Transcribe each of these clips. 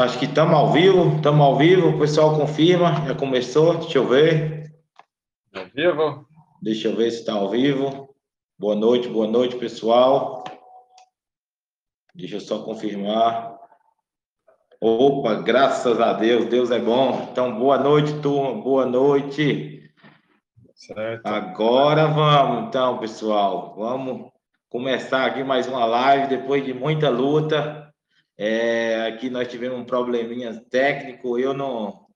Acho que estamos ao vivo, estamos ao vivo, o pessoal confirma, já começou, deixa eu ver. Ao vivo? Deixa eu ver se está ao vivo. Boa noite, boa noite, pessoal. Deixa eu só confirmar. Opa, graças a Deus, Deus é bom. Então, boa noite, turma, boa noite. Certo. Agora vamos, então, pessoal, vamos começar aqui mais uma live depois de muita luta. É, aqui nós tivemos um probleminha técnico, eu não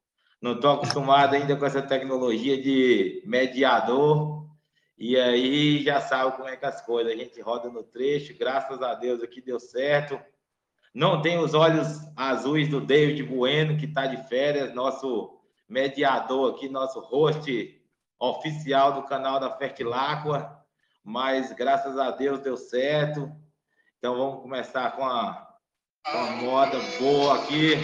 não estou acostumado ainda com essa tecnologia de mediador, e aí já sabe como é que as coisas, a gente roda no trecho, graças a Deus aqui deu certo. Não tem os olhos azuis do David Bueno, que está de férias, nosso mediador aqui, nosso host oficial do canal da Fertilacqua, mas graças a Deus deu certo. Então vamos começar com a uma moda boa aqui.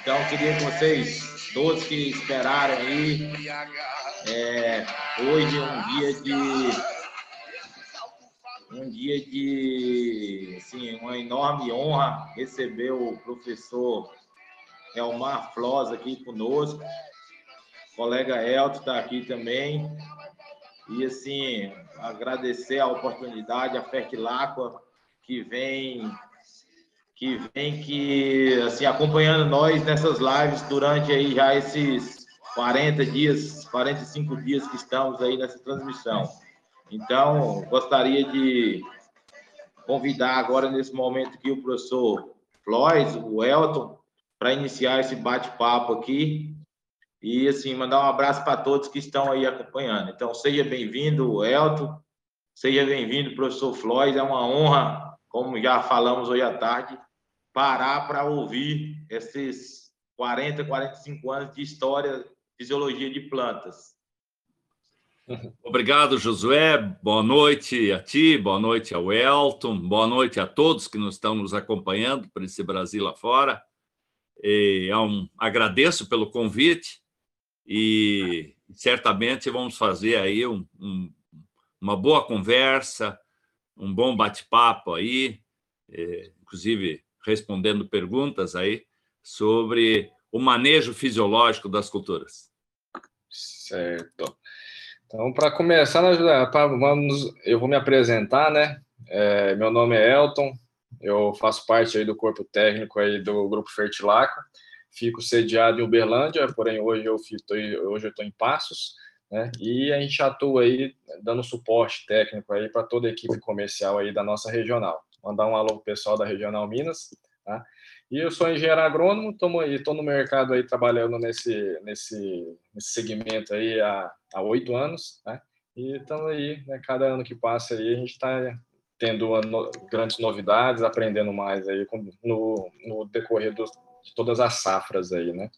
Então, queria que vocês, todos que esperaram aí, é, hoje é um dia de um dia de assim, uma enorme honra receber o professor Elmar Floss aqui conosco. O colega Elton está aqui também. E assim, agradecer a oportunidade, a Fertilacqua que vem que vem que assim acompanhando nós nessas lives durante aí já esses 40 dias, 45 dias que estamos aí nessa transmissão. Então, gostaria de convidar agora nesse momento aqui o professor Floyd, o Elton, para iniciar esse bate-papo aqui e assim mandar um abraço para todos que estão aí acompanhando. Então, seja bem-vindo, Elton. Seja bem-vindo, professor Floyd. É uma honra como já falamos hoje à tarde, parar para ouvir esses 40, 45 anos de história, fisiologia de plantas. Obrigado, Josué. Boa noite a ti, boa noite ao Elton, boa noite a todos que nos estão nos acompanhando por esse Brasil lá fora. E é um, agradeço pelo convite e certamente vamos fazer aí um, um, uma boa conversa, um bom bate-papo aí, é, inclusive respondendo perguntas aí sobre o manejo fisiológico das culturas. Certo. Então, para começar, vamos, eu vou me apresentar, né? É, meu nome é Elton, eu faço parte aí do corpo técnico aí do Grupo Fertilaco, fico sediado em Uberlândia, porém hoje eu estou em Passos, né? E a gente atua aí dando suporte técnico aí para toda a equipe comercial aí da nossa regional. Mandar um alô pro pessoal da Regional Minas, tá? E eu sou engenheiro agrônomo, estou no mercado aí trabalhando nesse nesse, nesse segmento aí há oito anos, né? E estamos aí, né, cada ano que passa aí a gente está tendo no, grandes novidades, aprendendo mais aí com, no, no decorrer de todas as safras aí, né?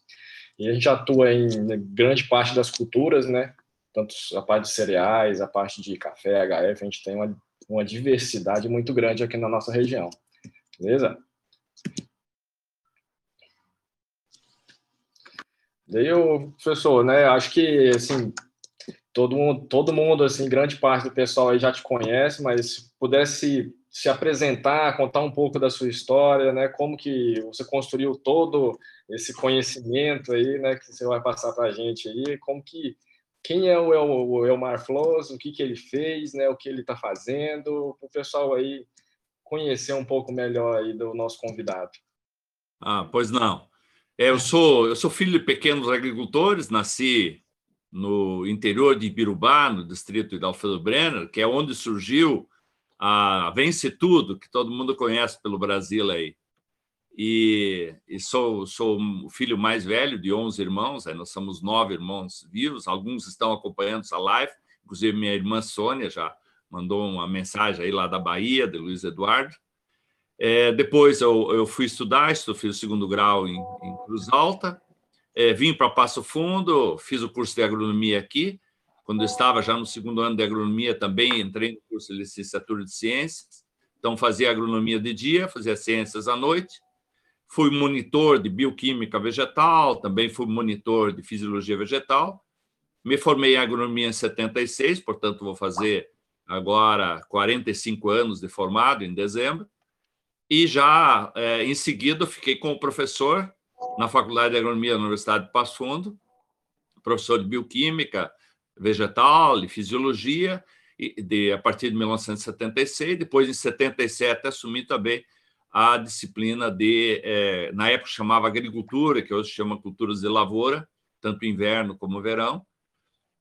E a gente atua em grande parte das culturas, né? Tanto a parte de cereais, a parte de café, HF, a gente tem uma, uma diversidade muito grande aqui na nossa região. Beleza? Daí, o professor, né? Acho que assim todo mundo, todo mundo, assim, grande parte do pessoal aí já te conhece, mas se pudesse se apresentar, contar um pouco da sua história, né? Como que você construiu todo esse conhecimento aí, né? Que você vai passar para a gente aí, como que quem é o, El, o Elmar Flores, o que que ele fez, né? O que ele está fazendo, para o pessoal aí conhecer um pouco melhor aí do nosso convidado. Ah, pois não. É, eu sou eu sou filho de pequenos agricultores, nasci no interior de Ibirubá, no distrito de Alfredo Brenner, que é onde surgiu a Vence Tudo, que todo mundo conhece pelo Brasil aí. E, e sou, sou o filho mais velho de 11 irmãos, aí nós somos nove irmãos vivos, alguns estão acompanhando essa live, inclusive minha irmã Sônia já mandou uma mensagem aí lá da Bahia, de Luiz Eduardo. É, depois eu, eu fui estudar, fiz o segundo grau em, em Cruz Alta, é, vim para Passo Fundo, fiz o curso de agronomia aqui, quando eu estava já no segundo ano de agronomia, também entrei no curso de licenciatura de ciências. Então, fazia agronomia de dia, fazia ciências à noite. Fui monitor de bioquímica vegetal, também fui monitor de fisiologia vegetal. Me formei em agronomia em 76, portanto, vou fazer agora 45 anos de formado, em dezembro. e já é, em seguida fiquei como professor na Faculdade de Agronomia da Universidade de Passo Fundo, professor de bioquímica vegetal e fisiologia, de, a partir de 1976. Depois, em 77, assumi também a disciplina de, é, na época chamava agricultura, que hoje chama culturas de lavoura, tanto inverno como verão.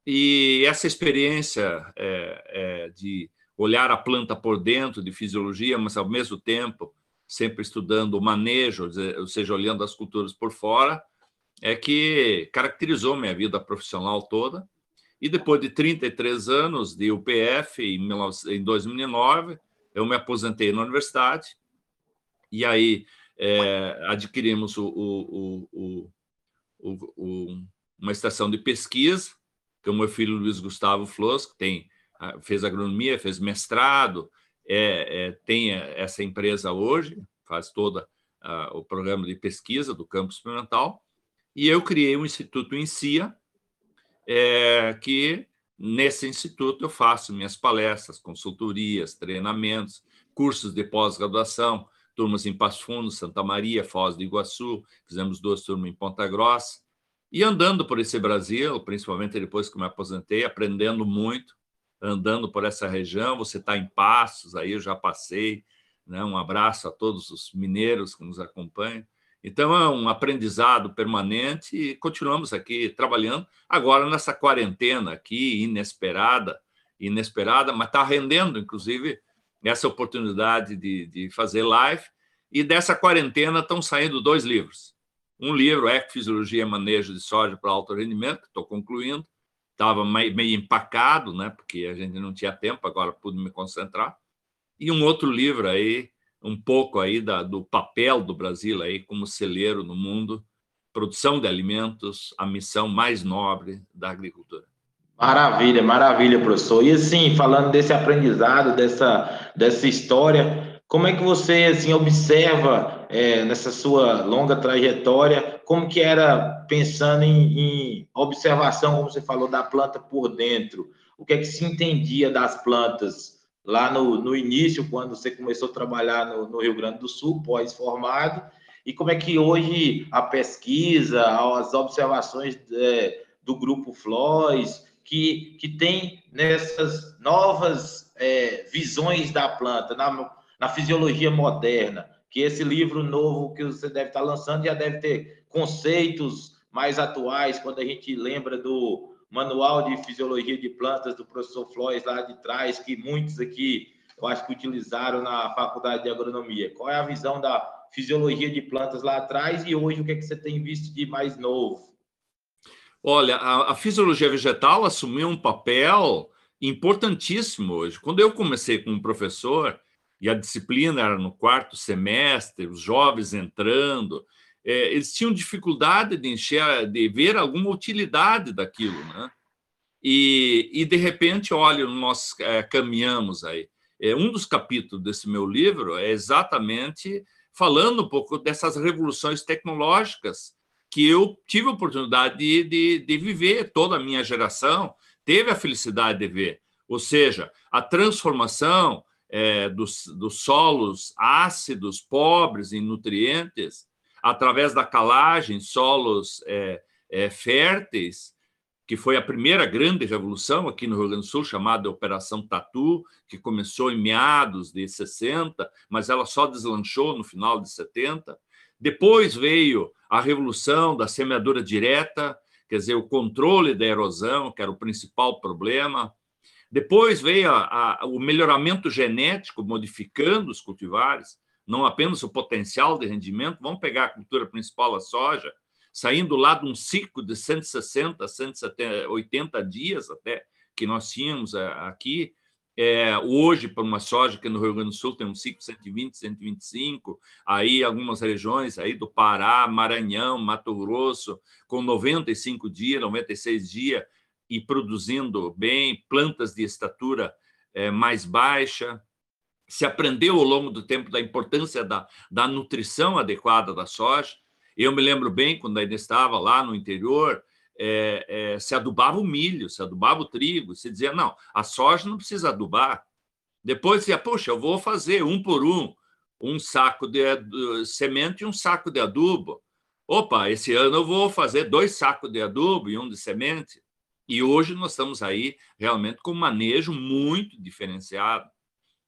E essa experiência é, é, de olhar a planta por dentro, de fisiologia, mas ao mesmo tempo sempre estudando o manejo, ou seja, olhando as culturas por fora, é que caracterizou minha vida profissional toda. E depois de 33 anos de UPF, em 2009, eu me aposentei na universidade, e aí é, adquirimos o, o, o, uma estação de pesquisa, que o meu filho Luiz Gustavo Flos, que tem, fez agronomia, fez mestrado, é, é, tem essa empresa hoje, faz todo o programa de pesquisa do campo experimental, e eu criei um instituto em CIA, é, que nesse instituto eu faço minhas palestras, consultorias, treinamentos, cursos de pós-graduação, turmas em Passo Fundo, Santa Maria, Foz do Iguaçu, fizemos duas turmas em Ponta Grossa, e andando por esse Brasil, principalmente depois que me aposentei, aprendendo muito, andando por essa região, você está em Passos, aí eu já passei, né? um abraço a todos os mineiros que nos acompanham, então, é um aprendizado permanente e continuamos aqui trabalhando, agora nessa quarentena aqui, inesperada, inesperada, mas está rendendo, inclusive, essa oportunidade de, de fazer live. E dessa quarentena estão saindo dois livros. Um livro, Ecofisiologia e Manejo de Soja para Alto Rendimento, que estou concluindo. Estava meio empacado, né, porque a gente não tinha tempo, agora pude me concentrar. E um outro livro aí, um pouco aí da, do papel do Brasil aí como celeiro no mundo, produção de alimentos, a missão mais nobre da agricultura. Maravilha, maravilha, professor. E assim, falando desse aprendizado, dessa, dessa história, como é que você assim observa é, nessa sua longa trajetória, como que era pensando em, em observação, como você falou, da planta por dentro? O que é que se entendia das plantas? lá no, no início, quando você começou a trabalhar no, no Rio Grande do Sul, pós-formado, e como é que hoje a pesquisa, as observações é, do grupo Flois, que, que tem nessas novas é, visões da planta, na, na fisiologia moderna, que esse livro novo que você deve estar lançando já deve ter conceitos mais atuais, quando a gente lembra do, manual de fisiologia de plantas do professor Flores lá de trás, que muitos aqui eu acho que utilizaram na faculdade de agronomia. Qual é a visão da fisiologia de plantas lá atrás e hoje o que, é que você tem visto de mais novo? Olha, a, a fisiologia vegetal assumiu um papel importantíssimo hoje. Quando eu comecei como professor, e a disciplina era no quarto semestre, os jovens entrando, é, eles tinham dificuldade de encher, de ver alguma utilidade daquilo, né? E, e de repente, olha, nós é, caminhamos aí. É, um dos capítulos desse meu livro é exatamente falando um pouco dessas revoluções tecnológicas que eu tive a oportunidade de, de, de viver, toda a minha geração teve a felicidade de ver. Ou seja, a transformação é, dos, dos solos ácidos, pobres em nutrientes, através da calagem, solos é, é, férteis, que foi a primeira grande revolução aqui no Rio Grande do Sul, chamada Operação Tatu, que começou em meados de 60, mas ela só deslanchou no final de 70. Depois veio a revolução da semeadura direta, quer dizer, o controle da erosão, que era o principal problema. Depois veio a, a, o melhoramento genético, modificando os cultivares não apenas o potencial de rendimento, vamos pegar a cultura principal, a soja, saindo lá de um ciclo de 160, 180 dias até que nós tínhamos é, aqui, é, hoje, para uma soja que no Rio Grande do Sul tem um ciclo 120, 125, aí algumas regiões aí do Pará, Maranhão, Mato Grosso, com 95 dias, 96 dias, e produzindo bem, plantas de estatura é, mais baixa, se aprendeu ao longo do tempo da importância da, da nutrição adequada da soja. Eu me lembro bem, quando ainda estava lá no interior, é, é, se adubava o milho, se adubava o trigo, se dizia, não, a soja não precisa adubar. Depois dizia, poxa, eu vou fazer um por um, um saco de semente e um saco de adubo. Opa, esse ano eu vou fazer dois sacos de adubo e um de semente. E hoje nós estamos aí realmente com um manejo muito diferenciado.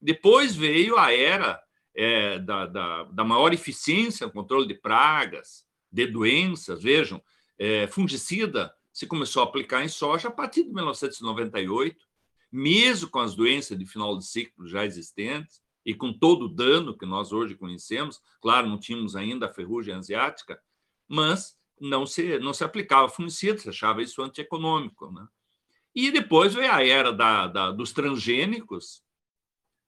Depois veio a era é, da, da, da, maior eficiência no controle de pragas, de doenças. Vejam, é, fungicida se começou a aplicar em soja a partir de 1998, mesmo com as doenças de final de ciclo já existentes e com todo o dano que nós hoje conhecemos. Claro, não tínhamos ainda a ferrugem asiática, mas não se, não se aplicava fungicida, se achava isso antieconômico. Né? E depois veio a era da, da, dos transgênicos,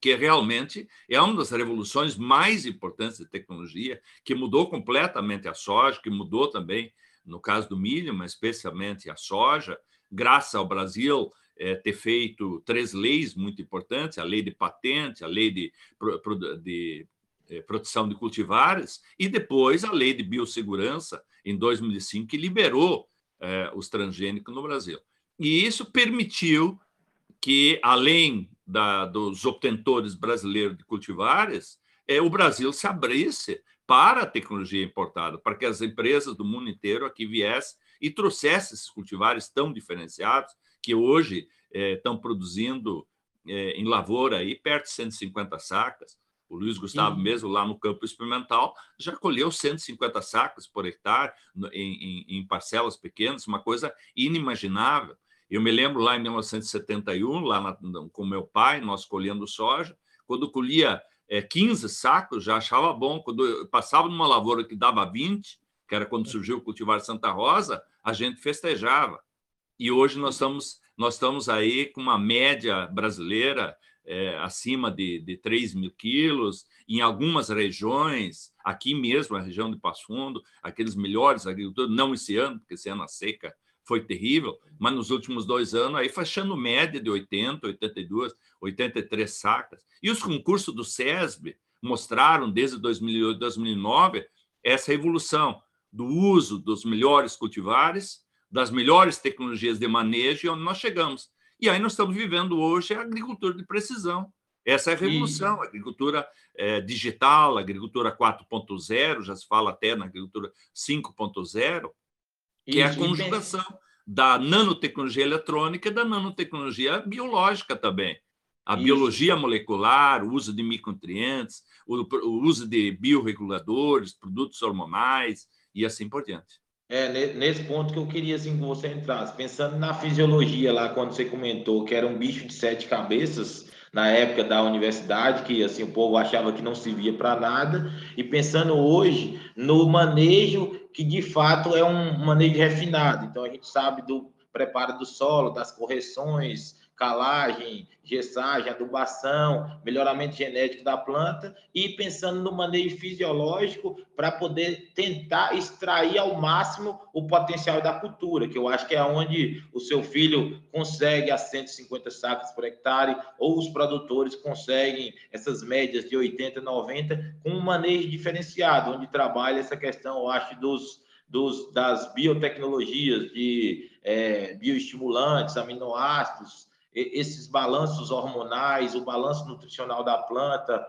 que realmente é uma das revoluções mais importantes de tecnologia, que mudou completamente a soja, que mudou também, no caso do milho, mas especialmente a soja, graças ao Brasil é, ter feito três leis muito importantes, a lei de patente, a lei de, de é, proteção de cultivares, e depois a lei de biossegurança, em 2005, que liberou é, os transgênicos no Brasil. E isso permitiu que, além da, dos obtentores brasileiros de cultivares, é, o Brasil se abrisse para a tecnologia importada, para que as empresas do mundo inteiro aqui viessem e trouxessem esses cultivares tão diferenciados que hoje é, estão produzindo é, em lavoura aí perto de 150 sacas. O Luiz Gustavo, uhum. mesmo lá no campo experimental, já colheu 150 sacas por hectare em, em, em parcelas pequenas, uma coisa inimaginável. Eu me lembro lá em 1971, lá na, com meu pai, nós colhendo soja, quando colhia é, 15 sacos, já achava bom. Quando eu passava numa lavoura que dava 20, que era quando surgiu o cultivar Santa Rosa, a gente festejava. E hoje nós estamos, nós estamos aí com uma média brasileira é, acima de, de 3 mil quilos, em algumas regiões, aqui mesmo, a região de Passo Fundo, aqueles melhores agricultores, não esse ano, porque esse ano a seca foi terrível, mas nos últimos dois anos, aí fechando média de 80, 82, 83 sacas. E os concursos do SESB mostraram, desde 2008, 2009, essa evolução do uso dos melhores cultivares, das melhores tecnologias de manejo e onde nós chegamos. E aí nós estamos vivendo hoje a agricultura de precisão. Essa é a revolução, a agricultura é, digital, a agricultura 4.0, já se fala até na agricultura 5.0, que é a conjugação da nanotecnologia eletrônica e da nanotecnologia biológica também. A Isso. biologia molecular, o uso de micronutrientes, o, o uso de bioreguladores, produtos hormonais e assim por diante. É, nesse ponto que eu queria assim, que você entrasse. Pensando na fisiologia lá, quando você comentou que era um bicho de sete cabeças, na época da universidade, que assim o povo achava que não servia para nada, e pensando hoje no manejo que de fato é um manejo refinado. Então a gente sabe do preparo do solo, das correções, calagem, gessagem, adubação, melhoramento genético da planta e pensando no manejo fisiológico para poder tentar extrair ao máximo o potencial da cultura, que eu acho que é onde o seu filho consegue as 150 sacas por hectare ou os produtores conseguem essas médias de 80, 90 com um manejo diferenciado, onde trabalha essa questão, eu acho, dos dos, das biotecnologias de é, bioestimulantes, aminoácidos, esses balanços hormonais, o balanço nutricional da planta.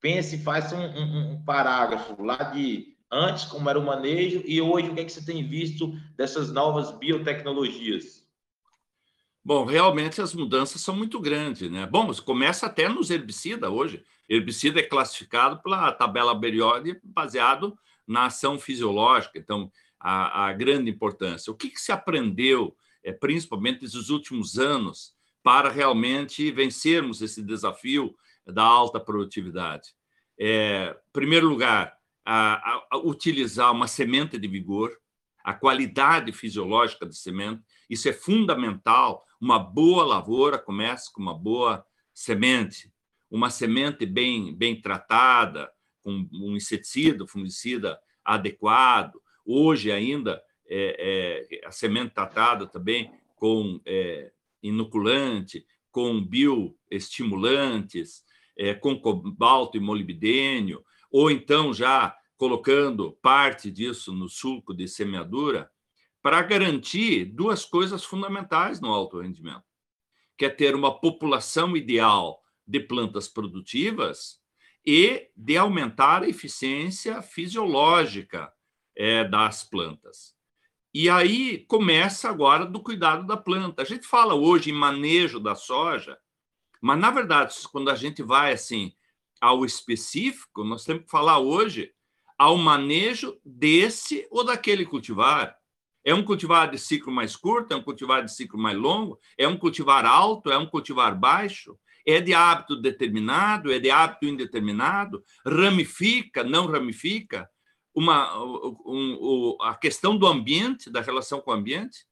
Pense, faça um, um, um, parágrafo lá de antes, como era o manejo, e hoje o que, é que você tem visto dessas novas biotecnologias? Bom, realmente as mudanças são muito grandes, né? Bom, começa até nos herbicidas hoje. Herbicida é classificado pela tabela periódica baseado na ação fisiológica, então a, a grande importância. O que, que se aprendeu, é, principalmente nesses últimos anos, para realmente vencermos esse desafio da alta produtividade. É, em primeiro lugar, a, a, utilizar uma semente de vigor, a qualidade fisiológica da semente, isso é fundamental. Uma boa lavoura começa com uma boa semente, uma semente bem, bem tratada, com um inseticida, fungicida adequado. Hoje ainda é, é, a semente tratada também com é, inoculante, com bioestimulantes, é, com cobalto e molibdênio, ou então já colocando parte disso no sulco de semeadura, para garantir duas coisas fundamentais no alto rendimento, que é ter uma população ideal de plantas produtivas e de aumentar a eficiência fisiológica é, das plantas. E aí começa agora do cuidado da planta. A gente fala hoje em manejo da soja, mas na verdade, quando a gente vai assim ao específico, nós temos que falar hoje ao manejo desse ou daquele cultivar. É um cultivar de ciclo mais curto, é um cultivar de ciclo mais longo, é um cultivar alto, é um cultivar baixo, é de hábito determinado, é de hábito indeterminado, ramifica, não ramifica. Uma, um, um, a questão do ambiente, da relação com o ambiente.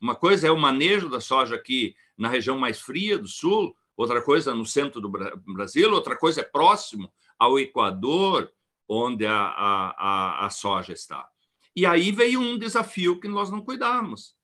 Uma coisa é o manejo da soja aqui na região mais fria do sul, outra coisa no centro do Brasil, outra coisa é próximo ao Equador, onde a, a, a, soja está. E aí veio um desafio que nós não cuidamos,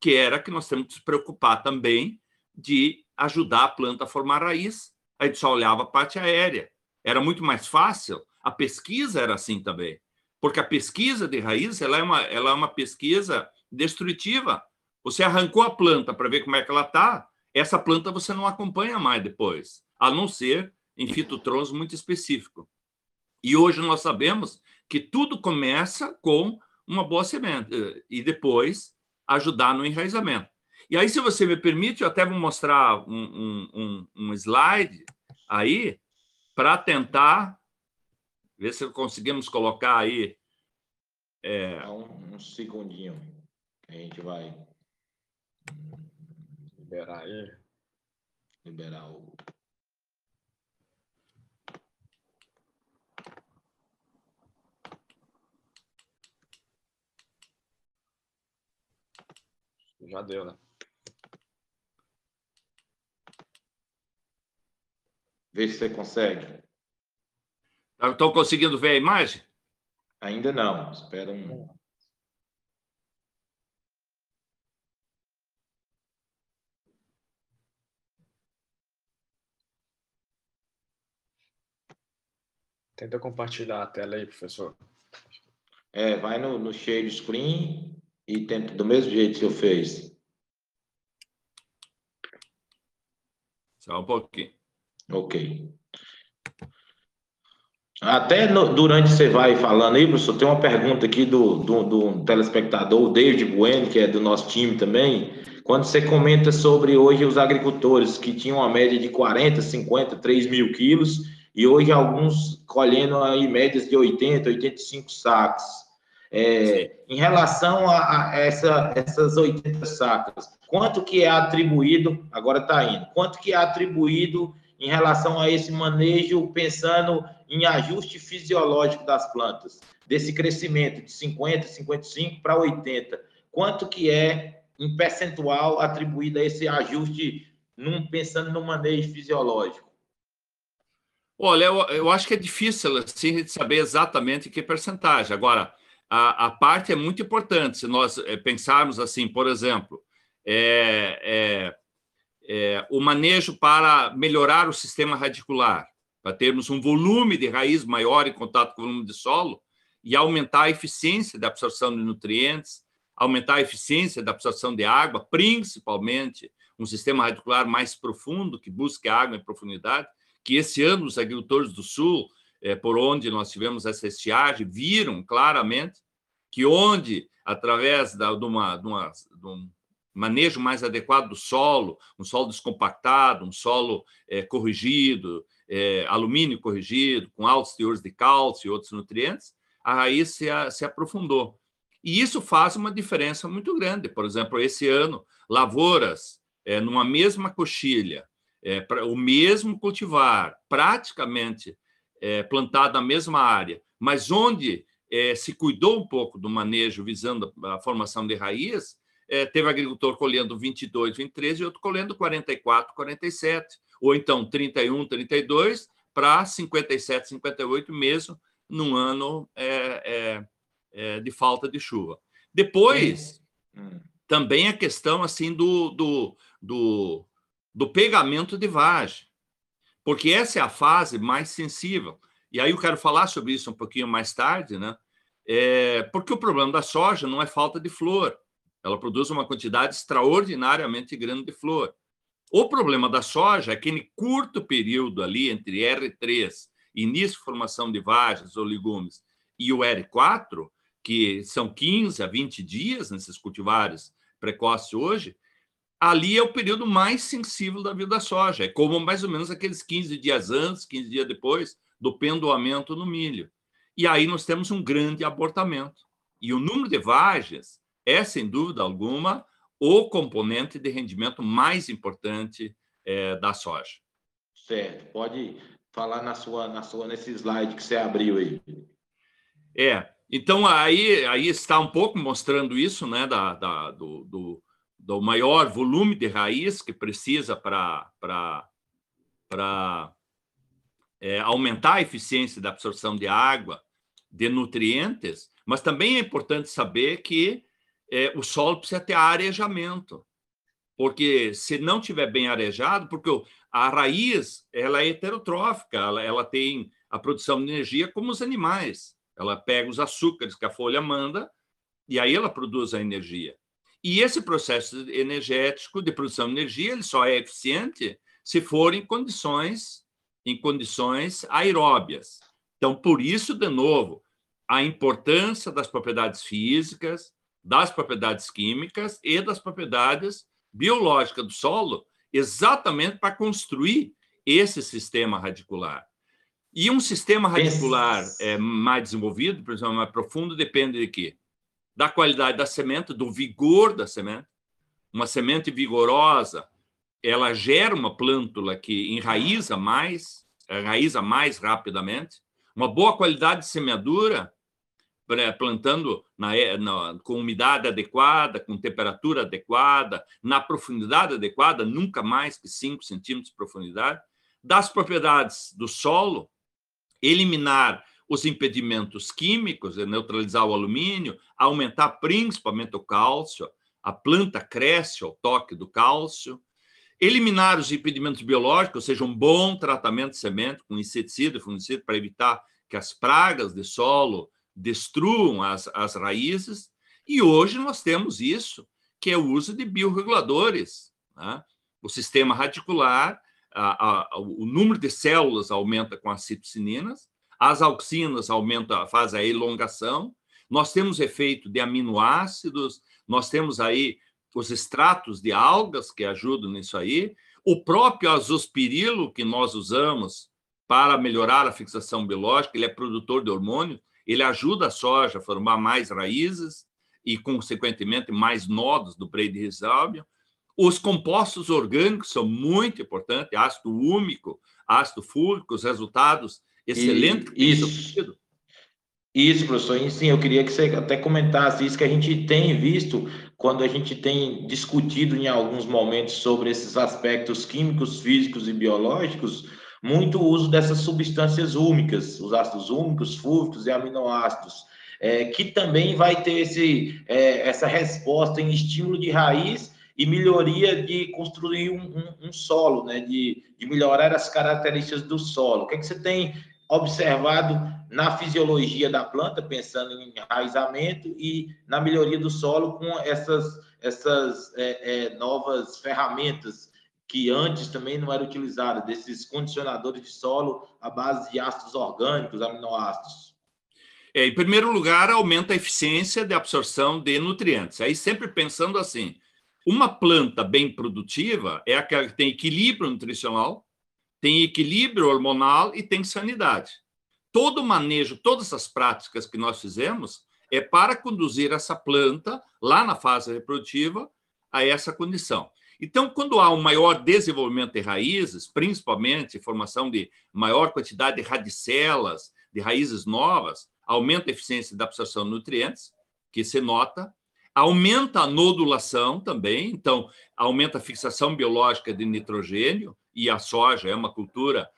que era que nós temos que nos preocupar também de ajudar a planta a formar raiz. A gente só olhava a parte aérea. Era muito mais fácil. A pesquisa era assim também, porque a pesquisa de raiz ela é uma, ela é uma pesquisa destrutiva. Você arrancou a planta para ver como é que ela está, essa planta você não acompanha mais depois, a não ser em fitotrons muito específico. E hoje nós sabemos que tudo começa com uma boa semente eh, e depois ajudar no enraizamento. E aí, se você me permite, eu até vou mostrar um, um, um, um slide aí para tentar ver se conseguimos colocar aí. É... Um, um segundinho. A gente vai liberar aí. Liberar o. Já deu, né? Vê se você consegue. Estão conseguindo ver a imagem? Ainda não. Espera um. Tenta compartilhar a tela aí, professor. É, vai no, no share screen e tenta do mesmo jeito que eu fez. Só um pouquinho. Ok. Até no, durante você vai falando aí, professor, tem uma pergunta aqui do, do, do telespectador, o David Bueno, que é do nosso time também. Quando você comenta sobre hoje os agricultores que tinham uma média de 40, 50, 3 mil quilos, e hoje alguns colhendo aí médias de 80, 85 sacos. É, em relação a, a essa, essas 80 sacas, quanto que é atribuído, agora está indo, quanto que é atribuído em relação a esse manejo, pensando em ajuste fisiológico das plantas, desse crescimento de 50, 55 para 80, quanto que é em percentual atribuído a esse ajuste, num, pensando no manejo fisiológico? Olha, eu, eu acho que é difícil assim, saber exatamente que percentagem. Agora, a, a parte é muito importante. Se nós é, pensarmos assim, por exemplo, é, é, é, o manejo para melhorar o sistema radicular, para termos um volume de raiz maior em contato com o volume de solo e aumentar a eficiência da absorção de nutrientes, aumentar a eficiência da absorção de água, principalmente um sistema radicular mais profundo que busque água em profundidade, que esse ano os agricultores do Sul, é, por onde nós tivemos essa estiagem, viram claramente que onde, através de, uma, de, uma, de um manejo mais adequado do solo, um solo descompactado, um solo é, corrigido, é, alumínio corrigido, com altos teores de cálcio e outros nutrientes, a raiz se, a, se aprofundou. E isso faz uma diferença muito grande. Por exemplo, esse ano, lavouras é, numa mesma coxilha, é, pra, o mesmo cultivar, praticamente é, plantado na mesma área, mas onde é, se cuidou um pouco do manejo visando a, a formação de raiz, é, teve agricultor colhendo 22, 23 e outro colhendo 44, 47, ou então 31, 32 para 57, 58 mesmo num ano é, é, é, de falta de chuva. Depois, hum. também a questão assim do, do, do, do pegamento de vagem, porque essa é a fase mais sensível. E aí eu quero falar sobre isso um pouquinho mais tarde, né? É, porque o problema da soja não é falta de flor, ela produz uma quantidade extraordinariamente grande de flor. O problema da soja é que, em curto período ali, entre R3 início de formação de vagens ou legumes, e o R4, que são 15 a 20 dias nesses cultivares precoces hoje, ali é o período mais sensível da vida da soja. É como mais ou menos aqueles 15 dias antes, 15 dias depois do pendoamento no milho. E aí nós temos um grande abortamento. E o número de vagens é, sem dúvida alguma, o componente de rendimento mais importante é, da soja. Certo. Pode falar na sua, na sua, nesse slide que você abriu aí. É. Então, aí, aí está um pouco mostrando isso, né, da, da do, do, do maior volume de raiz que precisa para é, aumentar a eficiência da absorção de água, de nutrientes, mas também é importante saber que é, o solo precisa ter arejamento, porque se não tiver bem arejado, porque a raiz ela é heterotrófica, ela, ela tem a produção de energia como os animais. Ela pega os açúcares que a folha manda e aí ela produz a energia. E esse processo energético de produção de energia ele só é eficiente se for em condições em condições aeróbias. Então, por isso, de novo, a importância das propriedades físicas, das propriedades químicas e das propriedades biológicas do solo, exatamente para construir esse sistema radicular. E um sistema radicular é, mais desenvolvido, por exemplo, mais profundo, depende de quê? da qualidade da semente, do vigor da semente. Uma semente vigorosa, ela gera uma plântula que enraiza mais, enraiza mais rapidamente. Uma boa qualidade de semeadura, plantando na, na, com umidade adequada, com temperatura adequada, na profundidade adequada, nunca mais que 5 centímetros de profundidade. Das propriedades do solo, eliminar os impedimentos químicos, é neutralizar o alumínio, aumentar principalmente o cálcio, a planta cresce ao toque do cálcio, eliminar os impedimentos biológicos, ou seja, um bom tratamento de semente com inseticida e fungicida para evitar que as pragas de solo destruam as, as raízes. E hoje nós temos isso, que é o uso de biorreguladores. Né? O sistema radicular, a, a, o número de células aumenta com as citocininas, as auxinas aumentam, fazem a elongação. Nós temos efeito de aminoácidos, nós temos aí os extratos de algas que ajudam nisso aí. O próprio azospirilo que nós usamos para melhorar a fixação biológica, ele é produtor de hormônio, ele ajuda a soja a formar mais raízes e, consequentemente, mais nodos do de resálvio. Os compostos orgânicos são muito importantes, ácido úmico, ácido fúrico, os resultados excelente e, isso, isso, professor. E, sim, eu queria que você até comentasse isso que a gente tem visto quando a gente tem discutido em alguns momentos sobre esses aspectos químicos, físicos e biológicos, muito uso dessas substâncias úmicas, os ácidos úmicos, fúricos e aminoácidos, é, que também vai ter esse, é, essa resposta em estímulo de raiz e melhoria de construir um, um, um solo, né? de, de melhorar as características do solo. O que, é que você tem observado na fisiologia da planta, pensando em enraizamento e na melhoria do solo com essas, essas é, é, novas ferramentas que antes também não eram utilizadas, desses condicionadores de solo à base de ácidos orgânicos, aminoácidos? É, em primeiro lugar, aumenta a eficiência de absorção de nutrientes. Aí sempre pensando assim, uma planta bem produtiva é aquela que tem equilíbrio nutricional, tem equilíbrio hormonal e tem sanidade. Todo o manejo, todas as práticas que nós fizemos é para conduzir essa planta lá na fase reprodutiva a essa condição. Então, quando há um maior desenvolvimento de raízes, principalmente formação de maior quantidade de radicelas, de raízes novas, aumenta a eficiência da absorção de nutrientes, que se nota, aumenta a nodulação também, então aumenta a fixação biológica de nitrogênio, e a soja é uma cultura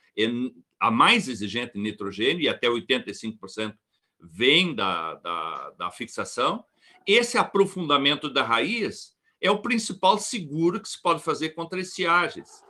a mais exigente em nitrogênio, e até 85% vem da, da, da fixação. Esse aprofundamento da raiz é o principal seguro que se pode fazer contra estiagens.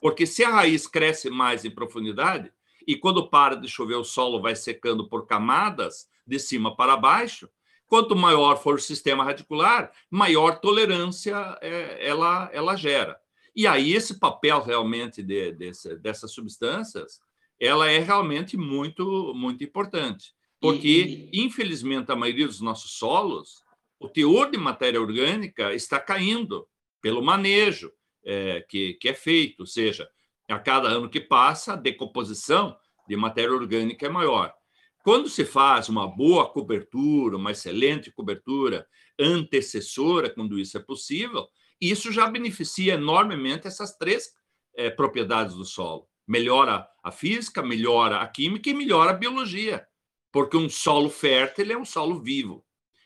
Porque se a raiz cresce mais em profundidade, e quando para de chover, o solo vai secando por camadas, de cima para baixo, quanto maior for o sistema radicular, maior tolerância é, ela, ela gera. E aí, esse papel realmente de, desse, dessas substâncias ela é realmente muito, muito importante. Porque, e, infelizmente, a maioria dos nossos solos, o teor de matéria orgânica está caindo pelo manejo é, que, que é feito, ou seja, a cada ano que passa, a decomposição de matéria orgânica é maior. Quando se faz uma boa cobertura, uma excelente cobertura antecessora, quando isso é possível, isso já beneficia enormemente essas três é, propriedades do solo. Melhora a física, melhora a química e melhora a biologia, porque um solo fértil é um solo vivo.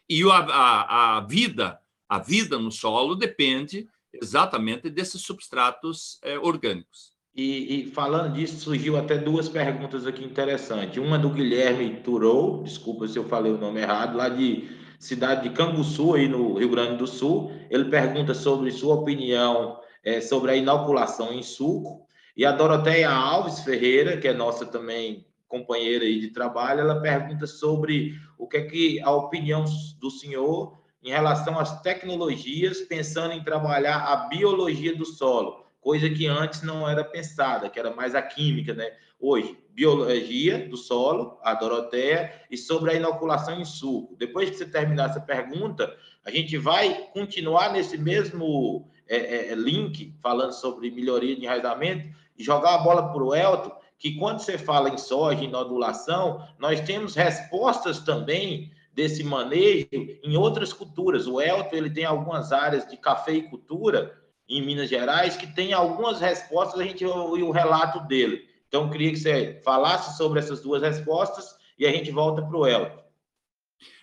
E a, a, a vida, a vida no solo depende exatamente desses substratos é, orgânicos. E, e, falando disso, surgiu até duas perguntas aqui interessantes. Uma do Guilherme Turou, desculpa se eu falei o nome errado, lá de cidade de Canguçu, aí no Rio Grande do Sul. Ele pergunta sobre sua opinião é, sobre a inoculação em suco. E a Doroteia Alves Ferreira, que é nossa também companheira aí de trabalho, ela pergunta sobre o que é que a opinião do senhor em relação às tecnologias, pensando em trabalhar a biologia do solo, coisa que antes não era pensada, que era mais a química, né? Hoje, biologia do solo, a Doroteia, e sobre a inoculação em suco. Depois que você terminar essa pergunta, a gente vai continuar nesse mesmo é, é, link, falando sobre melhoria de enraizamento, e jogar a bola para o Elton, que quando você fala em soja, em nodulação, nós temos respostas também desse manejo em outras culturas. O Elton ele tem algumas áreas de cafeicultura em Minas Gerais que tem algumas respostas, a gente ouviu o relato dele. Então, queria que você falasse sobre essas duas respostas e a gente volta para o Elton.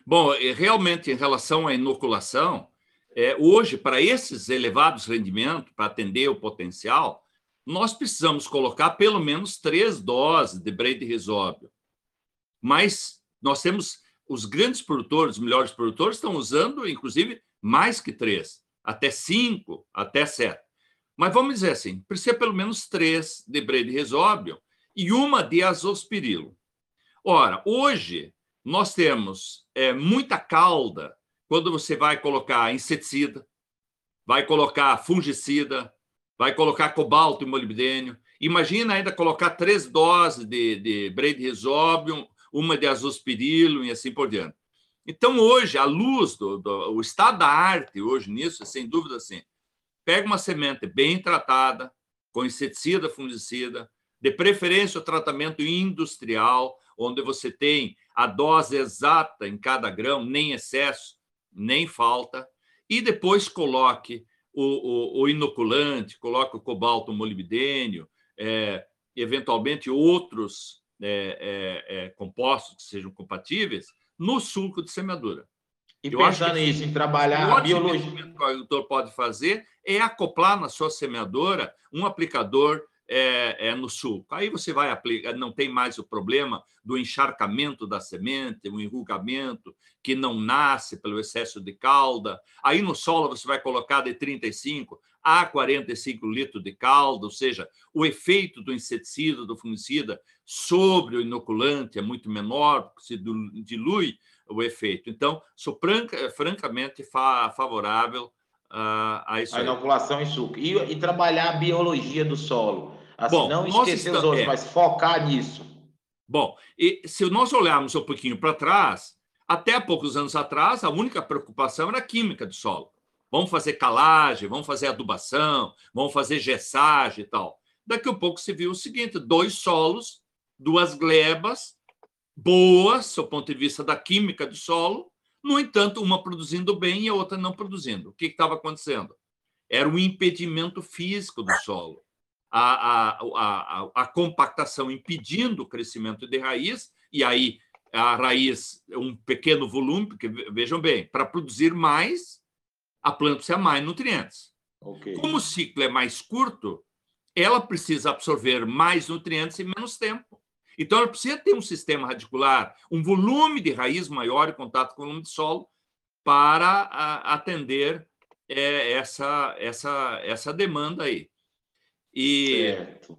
Bom, realmente, em relação à inoculação, é, hoje, para esses elevados rendimentos, para atender o potencial, nós precisamos colocar pelo menos três doses de Brede Resóbio. Mas nós temos os grandes produtores, os melhores produtores, estão usando, inclusive, mais que três, até cinco, até sete. Mas vamos dizer assim, precisa pelo menos três de Brede Resóbio e uma de azospirilo. Ora, hoje nós temos é, muita calda quando você vai colocar inseticida, vai colocar fungicida, vai colocar cobalto e molibdênio. Imagina ainda colocar três doses de, de Resóbio, uma de azospirilo e assim por diante. Então, hoje, a luz do, do o estado da arte, hoje nisso, sem dúvida, assim, pega uma semente bem tratada, com inseticida, fungicida, de preferência o tratamento industrial, onde você tem a dose exata em cada grão, nem excesso, nem falta, e depois coloque o, o, o inoculante, coloque o cobalto molibdênio, é, eventualmente outros é, é, é, compostos que sejam compatíveis no sulco de semeadura. E Eu pensando nisso, em trabalhar a biologia. O que o agricultor pode fazer é acoplar na sua semeadora um aplicador é, é, no sulco. Aí você vai aplicar, não tem mais o problema do encharcamento da semente, o enrugamento que não nasce pelo excesso de calda. Aí no solo você vai colocar de 35 a 45 litros de calda, ou seja, o efeito do inseticida, do fungicida sobre o inoculante é muito menor, se dilui o efeito. Então, sou franca, francamente favorável uh, a isso. A inoculação em suco. E, e trabalhar a biologia do solo Assim, Bom, não esquecer os outros, é, mas focar nisso. Bom, e se nós olharmos um pouquinho para trás, até poucos anos atrás, a única preocupação era a química do solo. Vamos fazer calagem, vamos fazer adubação, vamos fazer gessagem e tal. Daqui a pouco se viu o seguinte: dois solos, duas glebas, boas, do ponto de vista da química do solo, no entanto, uma produzindo bem e a outra não produzindo. O que estava acontecendo? Era o impedimento físico do solo a, a, a, a compactação impedindo o crescimento de raiz, e aí a raiz, um pequeno volume, porque vejam bem, para produzir mais, a planta precisa mais nutrientes. Okay. Como o ciclo é mais curto, ela precisa absorver mais nutrientes em menos tempo. Então, ela precisa ter um sistema radicular, um volume de raiz maior em contato com o volume de solo para atender é, essa, essa, essa demanda aí. E certo.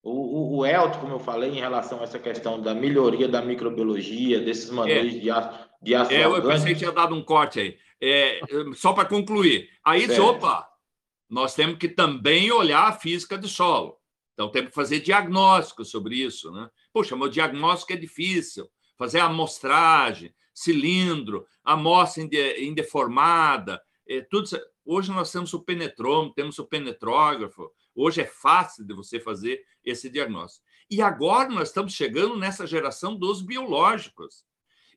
O, o, o Elton, como eu falei, em relação a essa questão da melhoria da microbiologia, desses manejos é. de, de ácido é, Eu pensei que tinha dado um corte aí. É, só para concluir. Aí, certo. opa, nós temos que também olhar a física do solo. Então, temos que fazer diagnóstico sobre isso. Né? Poxa, meu diagnóstico é difícil. Fazer amostragem, cilindro, amostra indeformada, é, tudo isso. Hoje nós temos o penetrômetro, temos o penetrógrafo. Hoje é fácil de você fazer esse diagnóstico. E agora nós estamos chegando nessa geração dos biológicos.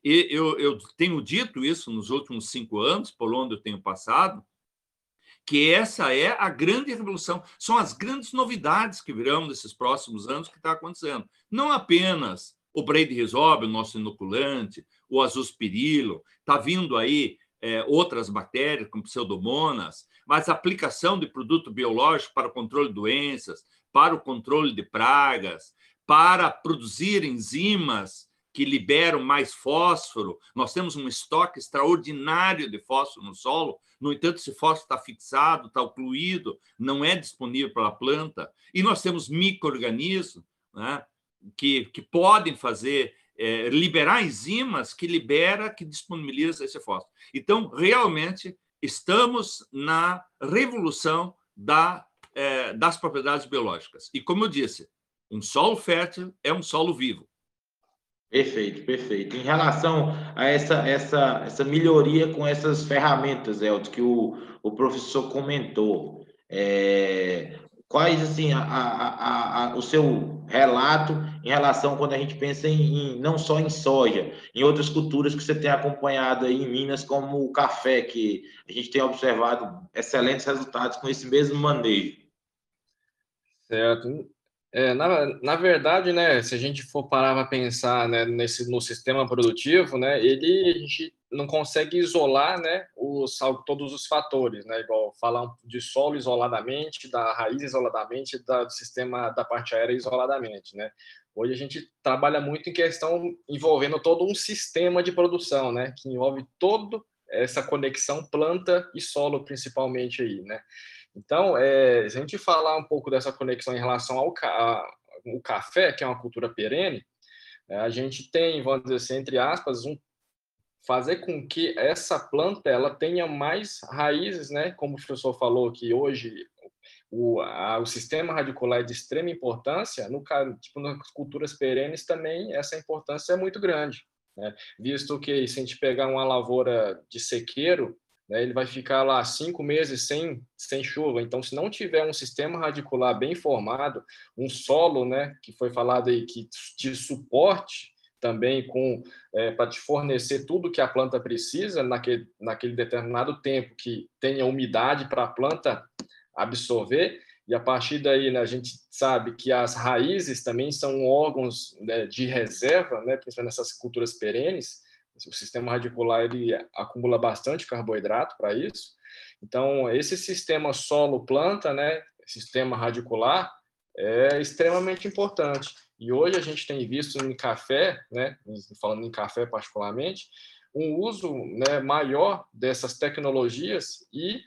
E eu, eu tenho dito isso nos últimos cinco anos, por onde eu tenho passado, que essa é a grande revolução. São as grandes novidades que virão nesses próximos anos que está acontecendo. Não apenas o Braid Resolve, o nosso inoculante, o azospirilo, está vindo aí é, outras bactérias, como pseudomonas, mas a aplicação de produto biológico para o controle de doenças, para o controle de pragas, para produzir enzimas que liberam mais fósforo. Nós temos um estoque extraordinário de fósforo no solo, no entanto, esse fósforo está fixado, está ocluído, não é disponível para a planta. E nós temos micro-organismos né, que, que podem fazer, é, liberar enzimas que libera, que disponibiliza esse fósforo. Então, realmente, estamos na revolução da, é, das propriedades biológicas. E, como eu disse, um solo fértil é um solo vivo. Perfeito, perfeito. Em relação a essa, essa, essa melhoria com essas ferramentas, Elton, que o, o professor comentou, é, quais, assim, a, a, a, o seu relato em relação quando a gente pensa em, em, não só em soja, em outras culturas que você tem acompanhado aí em Minas, como o café, que a gente tem observado excelentes resultados com esse mesmo manejo. Certo. É, na, na verdade, né, se a gente for parar para pensar né, nesse, no sistema produtivo, né, ele a gente não consegue isolar né, os, todos os fatores, né, igual falar de solo isoladamente, da raiz isoladamente, da, do sistema da parte aérea isoladamente. Né. Hoje a gente trabalha muito em questão envolvendo todo um sistema de produção, né, que envolve toda essa conexão planta e solo principalmente aí, né. Então, é, se a gente falar um pouco dessa conexão em relação ao ca o café, que é uma cultura perene, é, a gente tem, vamos dizer assim, entre aspas, um, fazer com que essa planta ela tenha mais raízes, né? Como o professor falou que hoje o, a, o sistema radicular é de extrema importância, no tipo nas culturas perenes também essa importância é muito grande, né? Visto que se a gente pegar uma lavoura de sequeiro, né, ele vai ficar lá cinco meses sem, sem chuva. Então, se não tiver um sistema radicular bem formado, um solo, né, que foi falado aí, que te suporte também com é, para te fornecer tudo que a planta precisa naquele, naquele determinado tempo, que tenha umidade para a planta absorver, e a partir daí né, a gente sabe que as raízes também são órgãos né, de reserva, né, principalmente nessas culturas perenes, o sistema radicular ele acumula bastante carboidrato para isso. Então, esse sistema solo-planta, né, sistema radicular, é extremamente importante. E hoje a gente tem visto em café, né, falando em café particularmente, um uso né, maior dessas tecnologias e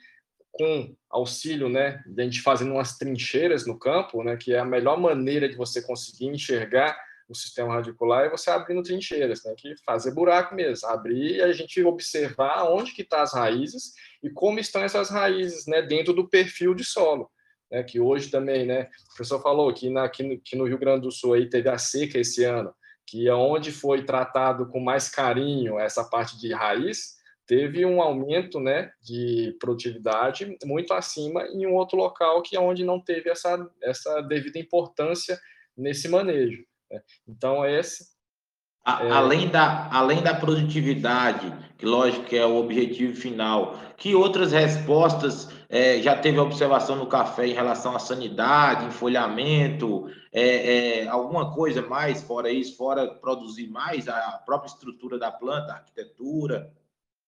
com auxílio, né, de a gente fazendo umas trincheiras no campo, né, que é a melhor maneira de você conseguir enxergar o sistema radicular é você abrindo trincheiras, tem que fazer buraco mesmo, abrir e a gente observar onde que estão tá as raízes e como estão essas raízes, né, dentro do perfil de solo, né, que hoje também, né, o professor falou que, na, que, no, que no Rio Grande do Sul aí teve a seca esse ano, que é onde foi tratado com mais carinho essa parte de raiz, teve um aumento, né, de produtividade muito acima em um outro local que é onde não teve essa, essa devida importância nesse manejo. Né? Então, esse. É... Além, da, além da produtividade, que lógico que é o objetivo final, que outras respostas é, já teve observação no café em relação à sanidade, enfolhamento, é, é, alguma coisa mais fora isso, fora produzir mais a própria estrutura da planta, a arquitetura?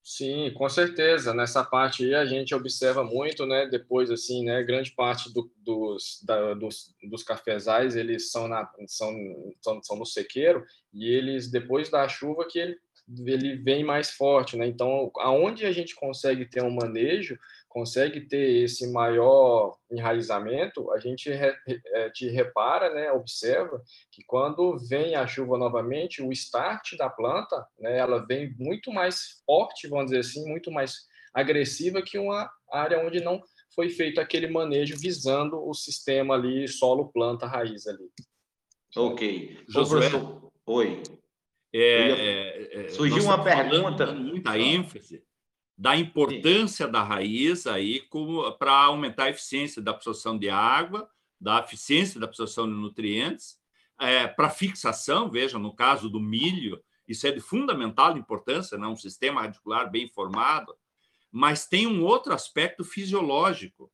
Sim, com certeza. Nessa parte aí a gente observa muito, né? Depois, assim, né? Grande parte do, dos, da, dos, dos cafezais eles são, na, são, são, são no sequeiro e eles depois da chuva que ele, ele vem mais forte, né? Então, aonde a gente consegue ter um manejo, consegue ter esse maior enraizamento, a gente re, é, te repara, né, observa que quando vem a chuva novamente, o start da planta, né, ela vem muito mais forte, vamos dizer assim, muito mais agressiva que uma área onde não foi feito aquele manejo visando o sistema ali solo, planta, raiz ali. Ok. Josué, Oi. É, é, é, Surgiu uma pergunta. Muita ênfase da importância Sim. da raiz aí para aumentar a eficiência da absorção de água, da eficiência da absorção de nutrientes, é, para fixação, veja, no caso do milho, isso é de fundamental importância, né? um sistema radicular bem formado, mas tem um outro aspecto fisiológico.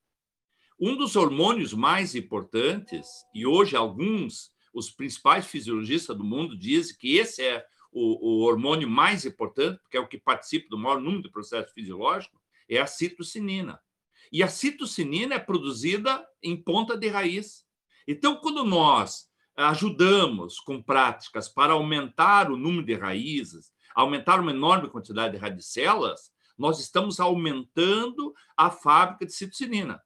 Um dos hormônios mais importantes, e hoje alguns, os principais fisiologistas do mundo dizem que esse é o, o hormônio mais importante, porque é o que participa do maior número de processos fisiológicos, é a citocinina. E a citocinina é produzida em ponta de raiz. Então, quando nós ajudamos com práticas para aumentar o número de raízes, aumentar uma enorme quantidade de radicelas, nós estamos aumentando a fábrica de citocinina,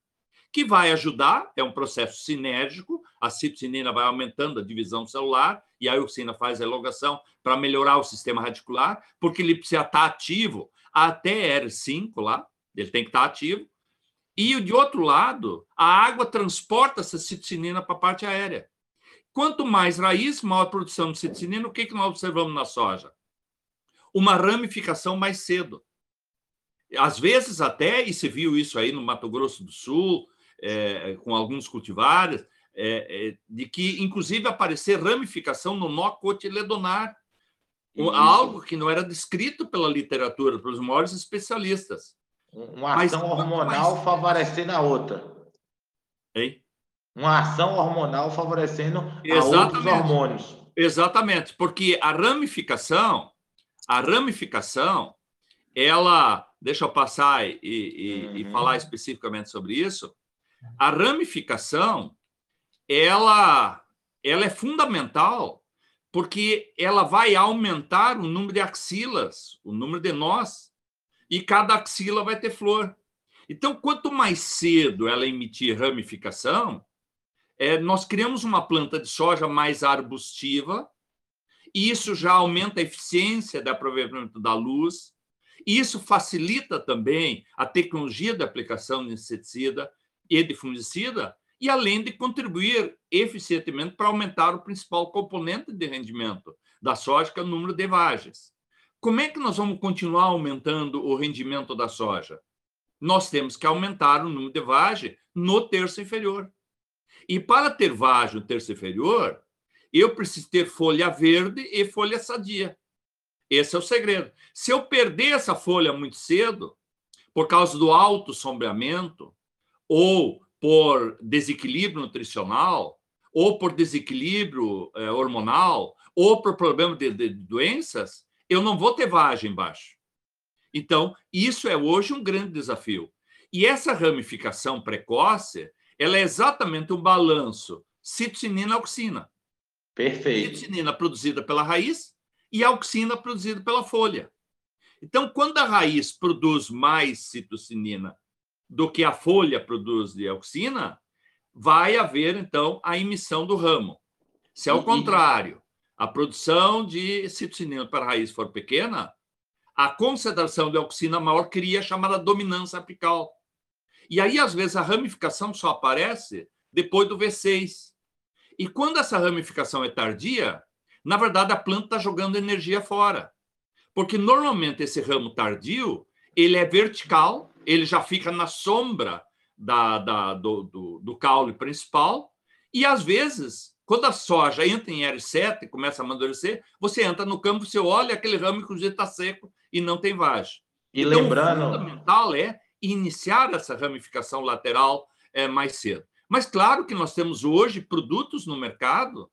que vai ajudar, é um processo sinérgico, a citocinina vai aumentando a divisão celular e a euxina faz a elongação para melhorar o sistema radicular, porque ele precisa estar ativo até R5 lá, ele tem que estar ativo. E de outro lado, a água transporta essa citocinina para a parte aérea. Quanto mais raiz, maior produção de citocinina. O que, que nós observamos na soja? Uma ramificação mais cedo. Às vezes até, e se viu isso aí no Mato Grosso do Sul, é, com alguns cultivares, é, é, de que, inclusive, aparecer ramificação no nó cotiledonar, isso. algo que não era descrito pela literatura, pelos maiores especialistas. Uma ação Mas, hormonal mais... favorecendo a outra. Hein? Uma ação hormonal favorecendo outros hormônios. Exatamente, porque a ramificação, a ramificação, ela, deixa eu passar e, e, uhum. e falar especificamente sobre isso. A ramificação, ela, ela é fundamental porque ela vai aumentar o número de axilas, o número de nós, e cada axila vai ter flor. Então, quanto mais cedo ela emitir ramificação, é, nós criamos uma planta de soja mais arbustiva, e isso já aumenta a eficiência do aproveitamento da luz, isso facilita também a tecnologia de aplicação de inseticida e de fungicida, e além de contribuir eficientemente para aumentar o principal componente de rendimento da soja, que é o número de vagens. Como é que nós vamos continuar aumentando o rendimento da soja? Nós temos que aumentar o número de vagem no terço inferior. E para ter vagem no terço inferior, eu preciso ter folha verde e folha sadia. Esse é o segredo. Se eu perder essa folha muito cedo, por causa do alto sombreamento, ou por desequilíbrio nutricional, ou por desequilíbrio é, hormonal, ou por problema de, de, doenças, eu não vou ter vagem embaixo. Então, isso é hoje um grande desafio. E essa ramificação precoce, ela é exatamente um balanço citocinina-auxina. Perfeito. Citocinina produzida pela raiz e auxina produzida pela folha. Então, quando a raiz produz mais citocinina do que a folha produz de auxina, vai haver, então, a emissão do ramo. Se, ao contrário, a produção de citocinina para a raiz for pequena, a concentração de auxina maior cria a chamada dominância apical. E aí, às vezes, a ramificação só aparece depois do V6. E quando essa ramificação é tardia, na verdade, a planta está jogando energia fora. Porque normalmente esse ramo tardio ele é vertical, ele já fica na sombra da, da do, do, do, caule principal, e às vezes, quando a soja entra em R7 e começa a amadurecer, você entra no campo, você olha aquele ramo, inclusive está seco e não tem vagem. E então, lembrando. O fundamental é iniciar essa ramificação lateral é, mais cedo. Mas claro que nós temos hoje produtos no mercado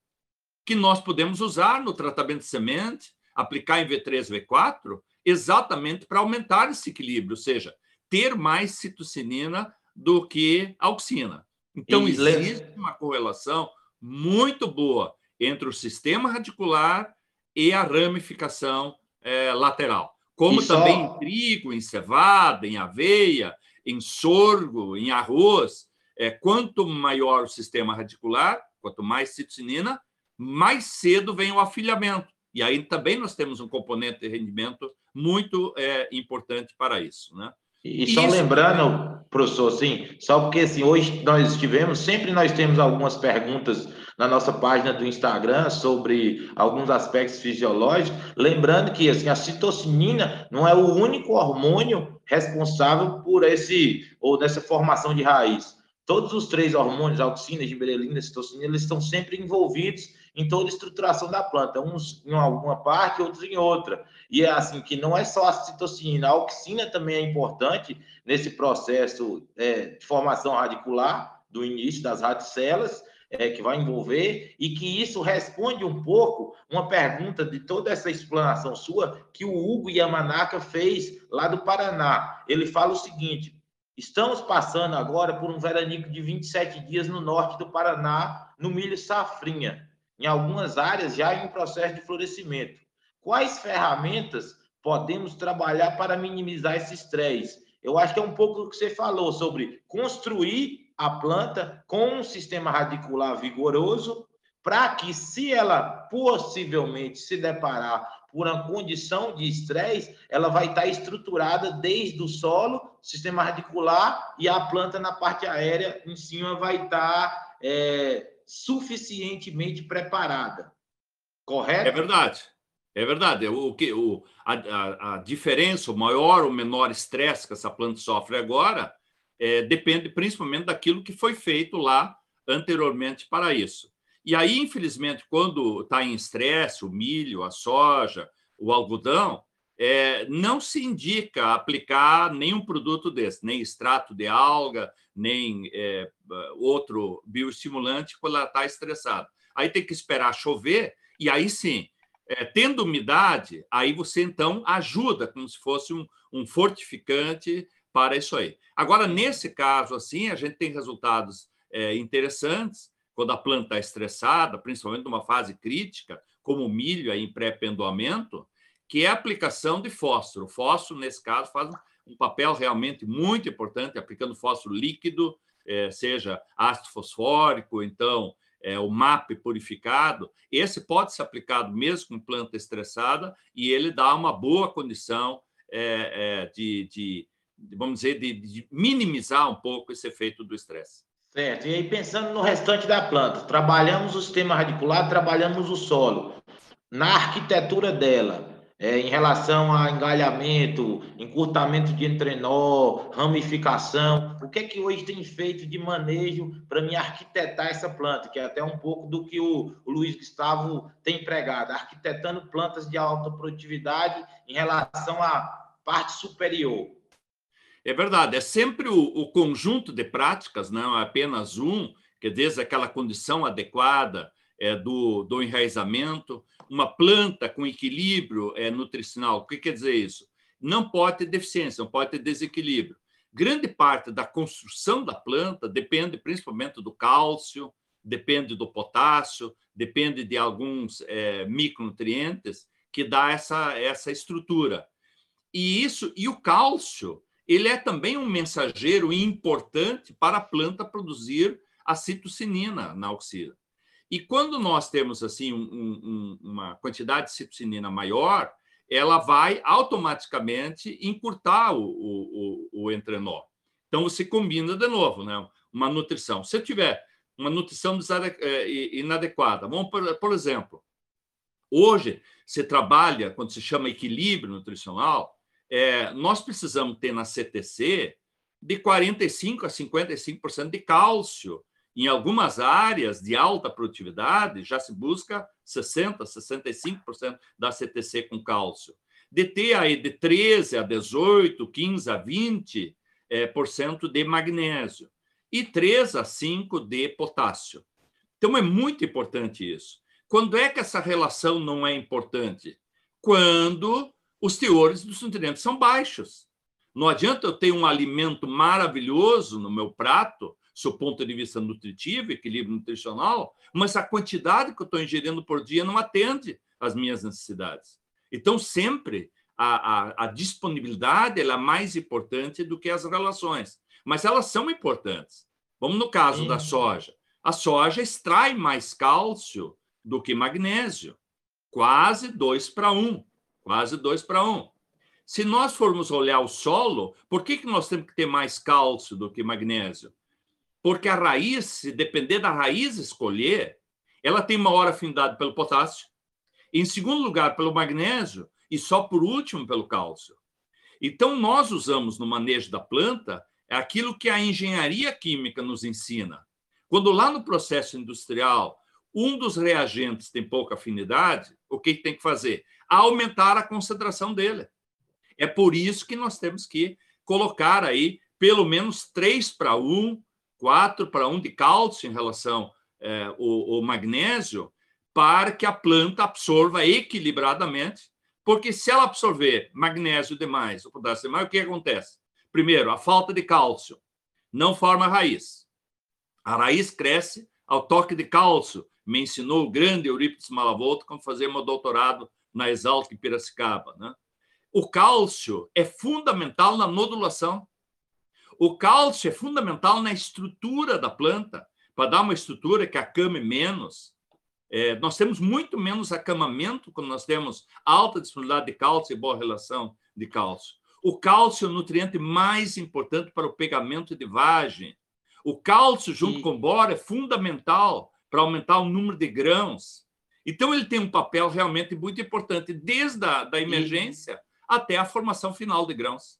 que nós podemos usar no tratamento de semente, aplicar em V3, V4, exatamente para aumentar esse equilíbrio, ou seja, ter mais citocinina do que auxina. Então, existe uma correlação muito boa entre o sistema radicular e a ramificação é, lateral. Como e também só... em trigo, em cevada, em aveia, em sorgo, em arroz. É, quanto maior o sistema radicular, quanto mais citocinina, mais cedo vem o afilhamento. E aí também nós temos um componente de rendimento muito é, importante para isso. Né? E só Isso. lembrando, professor, assim, só porque assim, hoje nós tivemos, sempre nós temos algumas perguntas na nossa página do Instagram sobre alguns aspectos fisiológicos, lembrando que assim, a citocinina não é o único hormônio responsável por esse ou dessa formação de raiz. Todos os três hormônios, auxina, gibberelina, citocinina, eles estão sempre envolvidos em toda a estruturação da planta, uns em alguma parte, outros em outra. E é assim que não é só a citocinina, a auxina também é importante nesse processo é, de formação radicular do início das radicelas, é, que vai envolver, e que isso responde um pouco uma pergunta de toda essa explanação sua que o Hugo Yamanaka fez lá do Paraná. Ele fala o seguinte: estamos passando agora por um veranico de 27 dias no norte do Paraná, no milho safrinha, em algumas áreas já em processo de florescimento. Quais ferramentas podemos trabalhar para minimizar esse estresse? Eu acho que é um pouco o que você falou sobre construir a planta com um sistema radicular vigoroso, para que, se ela possivelmente se deparar por uma condição de estresse, ela vai estar estruturada desde o solo, sistema radicular, e a planta na parte aérea em cima vai estar é, suficientemente preparada. Correto? É verdade. É verdade. O que o, a, a, a diferença, o maior ou menor estresse que essa planta sofre agora é, depende principalmente daquilo que foi feito lá anteriormente para isso. E aí, infelizmente, quando está em estresse, o milho, a soja, o algodão, é, não se indica aplicar nenhum produto desse, nem extrato de alga, nem é, outro bioestimulante quando ela está estressada. Aí tem que esperar chover, e aí sim, é, tendo umidade, aí você então ajuda, como se fosse um, um fortificante para isso aí. Agora, nesse caso, assim, a gente tem resultados é, interessantes quando a planta está estressada, principalmente numa fase crítica, como o milho aí em pré-pendoamento, que é a aplicação de fósforo. O fósforo, nesse caso, faz um papel realmente muito importante, aplicando fósforo líquido, é, seja ácido fosfórico, então é, o MAP purificado. Esse pode ser aplicado mesmo com planta estressada e ele dá uma boa condição é, de, de vamos dizer, de, de minimizar um pouco esse efeito do estresse. Certo. E aí, pensando no restante da planta, trabalhamos o sistema radicular, trabalhamos o solo. Na arquitetura dela, é, em relação a engalhamento, encurtamento de entrenó, ramificação, o que é que hoje tem feito de manejo para me arquitetar essa planta, que é até um pouco do que o, Luiz Gustavo tem pregado, arquitetando plantas de alta produtividade em relação à parte superior. É verdade, é sempre o, o conjunto de práticas, não é apenas um, que desde aquela condição adequada do, do enraizamento, uma planta com equilíbrio é, nutricional. O que quer dizer isso? Não pode ter deficiência, não pode ter desequilíbrio. Grande parte da construção da planta depende principalmente do cálcio, depende do potássio, depende de alguns é, micronutrientes que dá essa, essa estrutura. E isso e o cálcio ele é também um mensageiro importante para a planta produzir a citocinina na auxila. E quando nós temos assim um, um, uma quantidade de citocinina maior, ela vai automaticamente encurtar o, o, o, o entrenó. Então você combina de novo, né? Uma nutrição. Se eu tiver uma nutrição é, inadequada, vamos por, por exemplo, hoje você trabalha quando se chama equilíbrio nutricional, é, nós precisamos ter na CTC de 45% a 55% de cálcio. Em algumas áreas de alta produtividade, já se busca 60%, 65% da CTC com cálcio. De ter aí de 13% a 18%, 15% a 20% é, por cento de magnésio e 3 a 5 de potássio. Então é muito importante isso. Quando é que essa relação não é importante? Quando os teores dos nutrientes são baixos. Não adianta eu ter um alimento maravilhoso no meu prato, do ponto de vista nutritivo, equilíbrio nutricional, mas a quantidade que eu estou ingerindo por dia não atende às minhas necessidades. Então, sempre a, a, a disponibilidade é mais importante do que as relações, mas elas são importantes. Vamos no caso Sim. da soja. A soja extrai mais cálcio do que magnésio, quase 2 para 1 quase dois para um. se nós formos olhar o solo, por que, que nós temos que ter mais cálcio do que magnésio? Porque a raiz, se depender da raiz escolher, ela tem maior afinidade pelo potássio, em segundo lugar pelo magnésio e só por último pelo cálcio. Então, nós usamos no manejo da planta aquilo que a engenharia química nos ensina. Quando lá no processo industrial um dos reagentes tem pouca afinidade, o que tem que fazer? Aumentar a concentração dele. É por isso que nós temos que colocar aí pelo menos 3 para 1, 4 para 1 de cálcio em relação é, ao, ao magnésio, para que a planta absorva equilibradamente, porque se ela absorver magnésio demais ou potássio demais, o que acontece? Primeiro, a falta de cálcio não forma raiz. A raiz cresce ao toque de cálcio, me ensinou o grande Eurípides Malavolta quando fazia meu doutorado na Exalc em Piracicaba. Né? O cálcio é fundamental na nodulação. O cálcio é fundamental na estrutura da planta, para dar uma estrutura que acame menos. É, nós temos muito menos acamamento quando nós temos alta disponibilidade de cálcio e boa relação de cálcio. O cálcio é o nutriente mais importante para o pegamento de vagem. O cálcio, junto e... com o boro, é fundamental para aumentar o número de grãos. Então, ele tem um papel realmente muito importante, desde a da emergência e... até a formação final de grãos.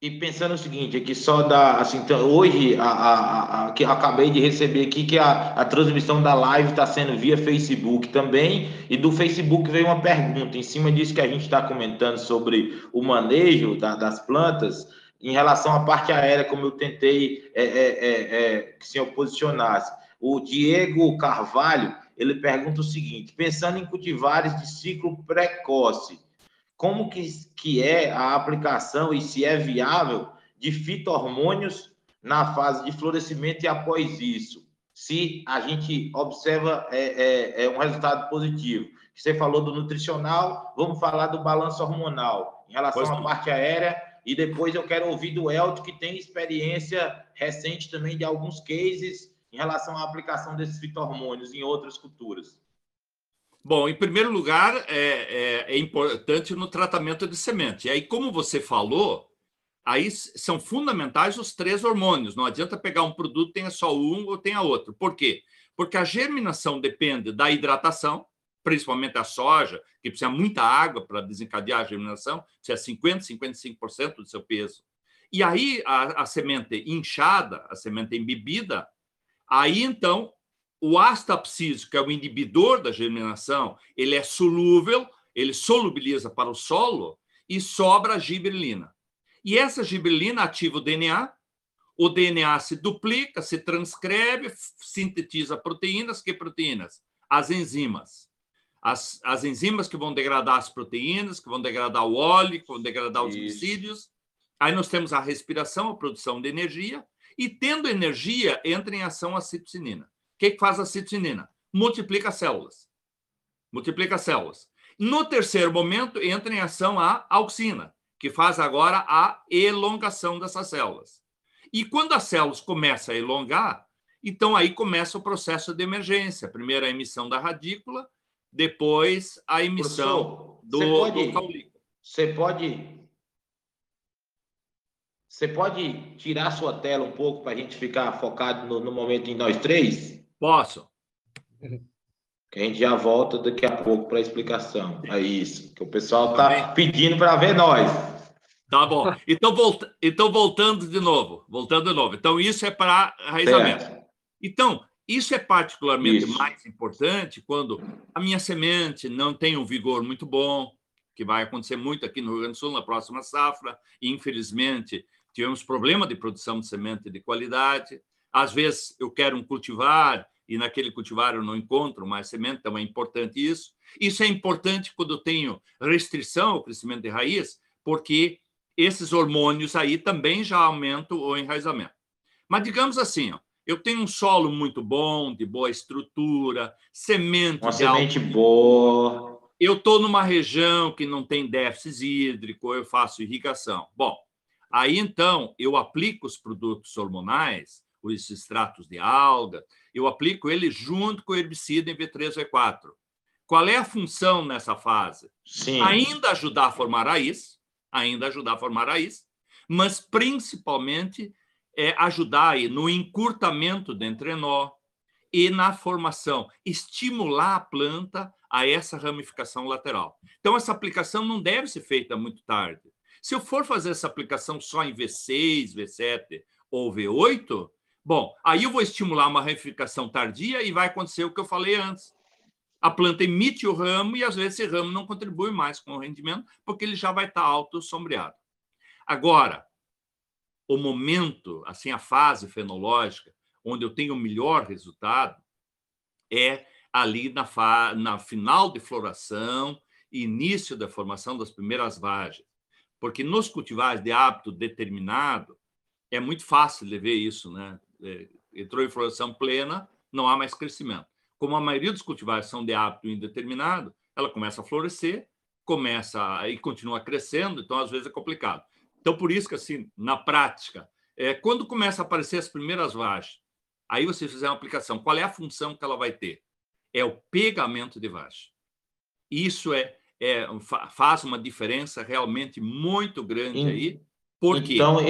E pensando o seguinte, aqui só da assim, então, hoje a, a, a, que acabei de receber aqui que a, a transmissão da live está sendo via Facebook também, e do Facebook veio uma pergunta em cima disso que a gente está comentando sobre o manejo da, das plantas, em relação à parte aérea, como eu tentei é, é, é, é que o senhor posicionasse. O Diego Carvalho, ele pergunta o seguinte: pensando em cultivares de ciclo precoce, como que, que é a aplicação e se é viável de fito-hormônios na fase de florescimento e após isso? Se a gente observa é, é, é um resultado positivo. Você falou do nutricional, vamos falar do balanço hormonal em relação pois à parte aérea e depois eu quero ouvir do Elton, que tem experiência recente também de alguns cases em relação à aplicação desses fito-hormônios em outras culturas? Bom, em primeiro lugar, é, é, é, importante no tratamento de semente. E aí, como você falou, aí são fundamentais os três hormônios. Não adianta pegar um produto tenha só um ou tenha outro. Por quê? Porque a germinação depende da hidratação, principalmente a soja, que precisa muita água para desencadear a germinação, precisa 50, 55% do seu peso. E aí a, a semente inchada, a semente embebida, Aí, então, o astapsísio, que é o inibidor da germinação, ele é solúvel, ele solubiliza para o solo e sobra a gibberelina. E essa gibberelina ativa o DNA, o DNA se duplica, se transcreve, sintetiza proteínas. Que proteínas? As enzimas. As, as enzimas que vão degradar as proteínas, que vão degradar o óleo, que vão degradar os glicídios. Aí nós temos a respiração, a produção de energia, e tendo energia, entra em ação a citocinina. O que, que faz a citocinina? Multiplica células. Multiplica células. No terceiro momento, entra em ação a auxina, que faz agora a elongação dessas células. E quando as células começam a elongar, então aí começa o processo de emergência. Primeiro a emissão da radícula, depois a emissão Professor, do, você pode, do caulículo. Você pode você pode tirar sua tela um pouco para a gente ficar focado no, no, momento em nós três? Posso. Que a gente já volta daqui a pouco para a explicação. É isso. Que o pessoal está pedindo para ver nós. Tá bom. Então, volta, então, voltando de novo. Voltando de novo. Então, isso é para arraizamento. Certo. Então, isso é particularmente isso. mais importante quando a minha semente não tem um vigor muito bom, que vai acontecer muito aqui no Rio Grande do Sul na próxima safra. E, infelizmente, tivemos problema de produção de semente de qualidade. Às vezes eu quero um cultivar e naquele cultivar eu não encontro mais semente, então é importante isso. Isso é importante quando eu tenho restrição ao crescimento de raiz, porque esses hormônios aí também já aumentam o enraizamento. Mas digamos assim, ó, eu tenho um solo muito bom, de boa estrutura, semente Uma semente alto... boa. Eu estou numa região que não tem déficit hídrico, eu faço irrigação. Bom, Aí, então, eu aplico os produtos hormonais, os extratos de alga, eu aplico ele junto com o herbicida em V3 ou V4. Qual é a função nessa fase? Sim. Ainda ajudar a formar raiz, ainda ajudar a formar raiz, mas principalmente é, ajudar aí no encurtamento do entrenó e na formação, estimular a planta a essa ramificação lateral. Então, essa aplicação não deve ser feita muito tarde. Se eu for fazer essa aplicação só em V6, V7 ou V8, bom, aí eu vou estimular uma ramificação tardia e vai acontecer o que eu falei antes. A planta emite o ramo e, às vezes, esse ramo não contribui mais com o rendimento, porque ele já vai estar alto sombreado. Agora, o momento, assim, a fase fenológica, onde eu tenho o melhor resultado, é ali na, fa... na final de floração, início da formação das primeiras vagens. Porque nos cultivares de hábito determinado, é muito fácil de ver isso, né? É, entrou em floração plena, não há mais crescimento. Como a maioria dos cultivares são de hábito indeterminado, ela começa a florescer, começa e continua crescendo, então às vezes é complicado. Então por isso que assim, na prática, é, quando começa a aparecer as primeiras vagens, aí você fizer uma aplicação, qual é a função que ela vai ter? É o pegamento de vagem. Isso é, é faz uma diferença realmente muito grande aí. Porque então,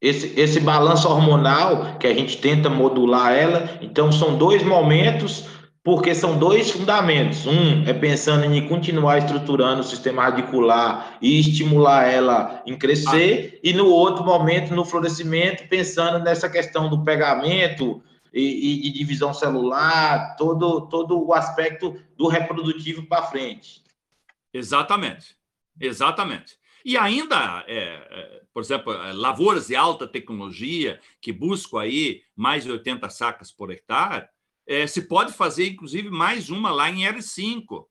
esse, esse balanço hormonal que a gente tenta modular ela, então são dois momentos, porque são dois fundamentos. Um é pensando em continuar estruturando o sistema radicular e estimular ela em crescer, ah. e no outro momento, no florescimento, pensando nessa questão do pegamento e, de divisão celular, todo, todo o aspecto do reprodutivo para frente. Exatamente, exatamente. E ainda, é, é, por exemplo, é, lavouras de alta tecnologia que buscam aí mais de 80 sacas por hectare, é, se pode fazer, inclusive, mais uma lá em R5,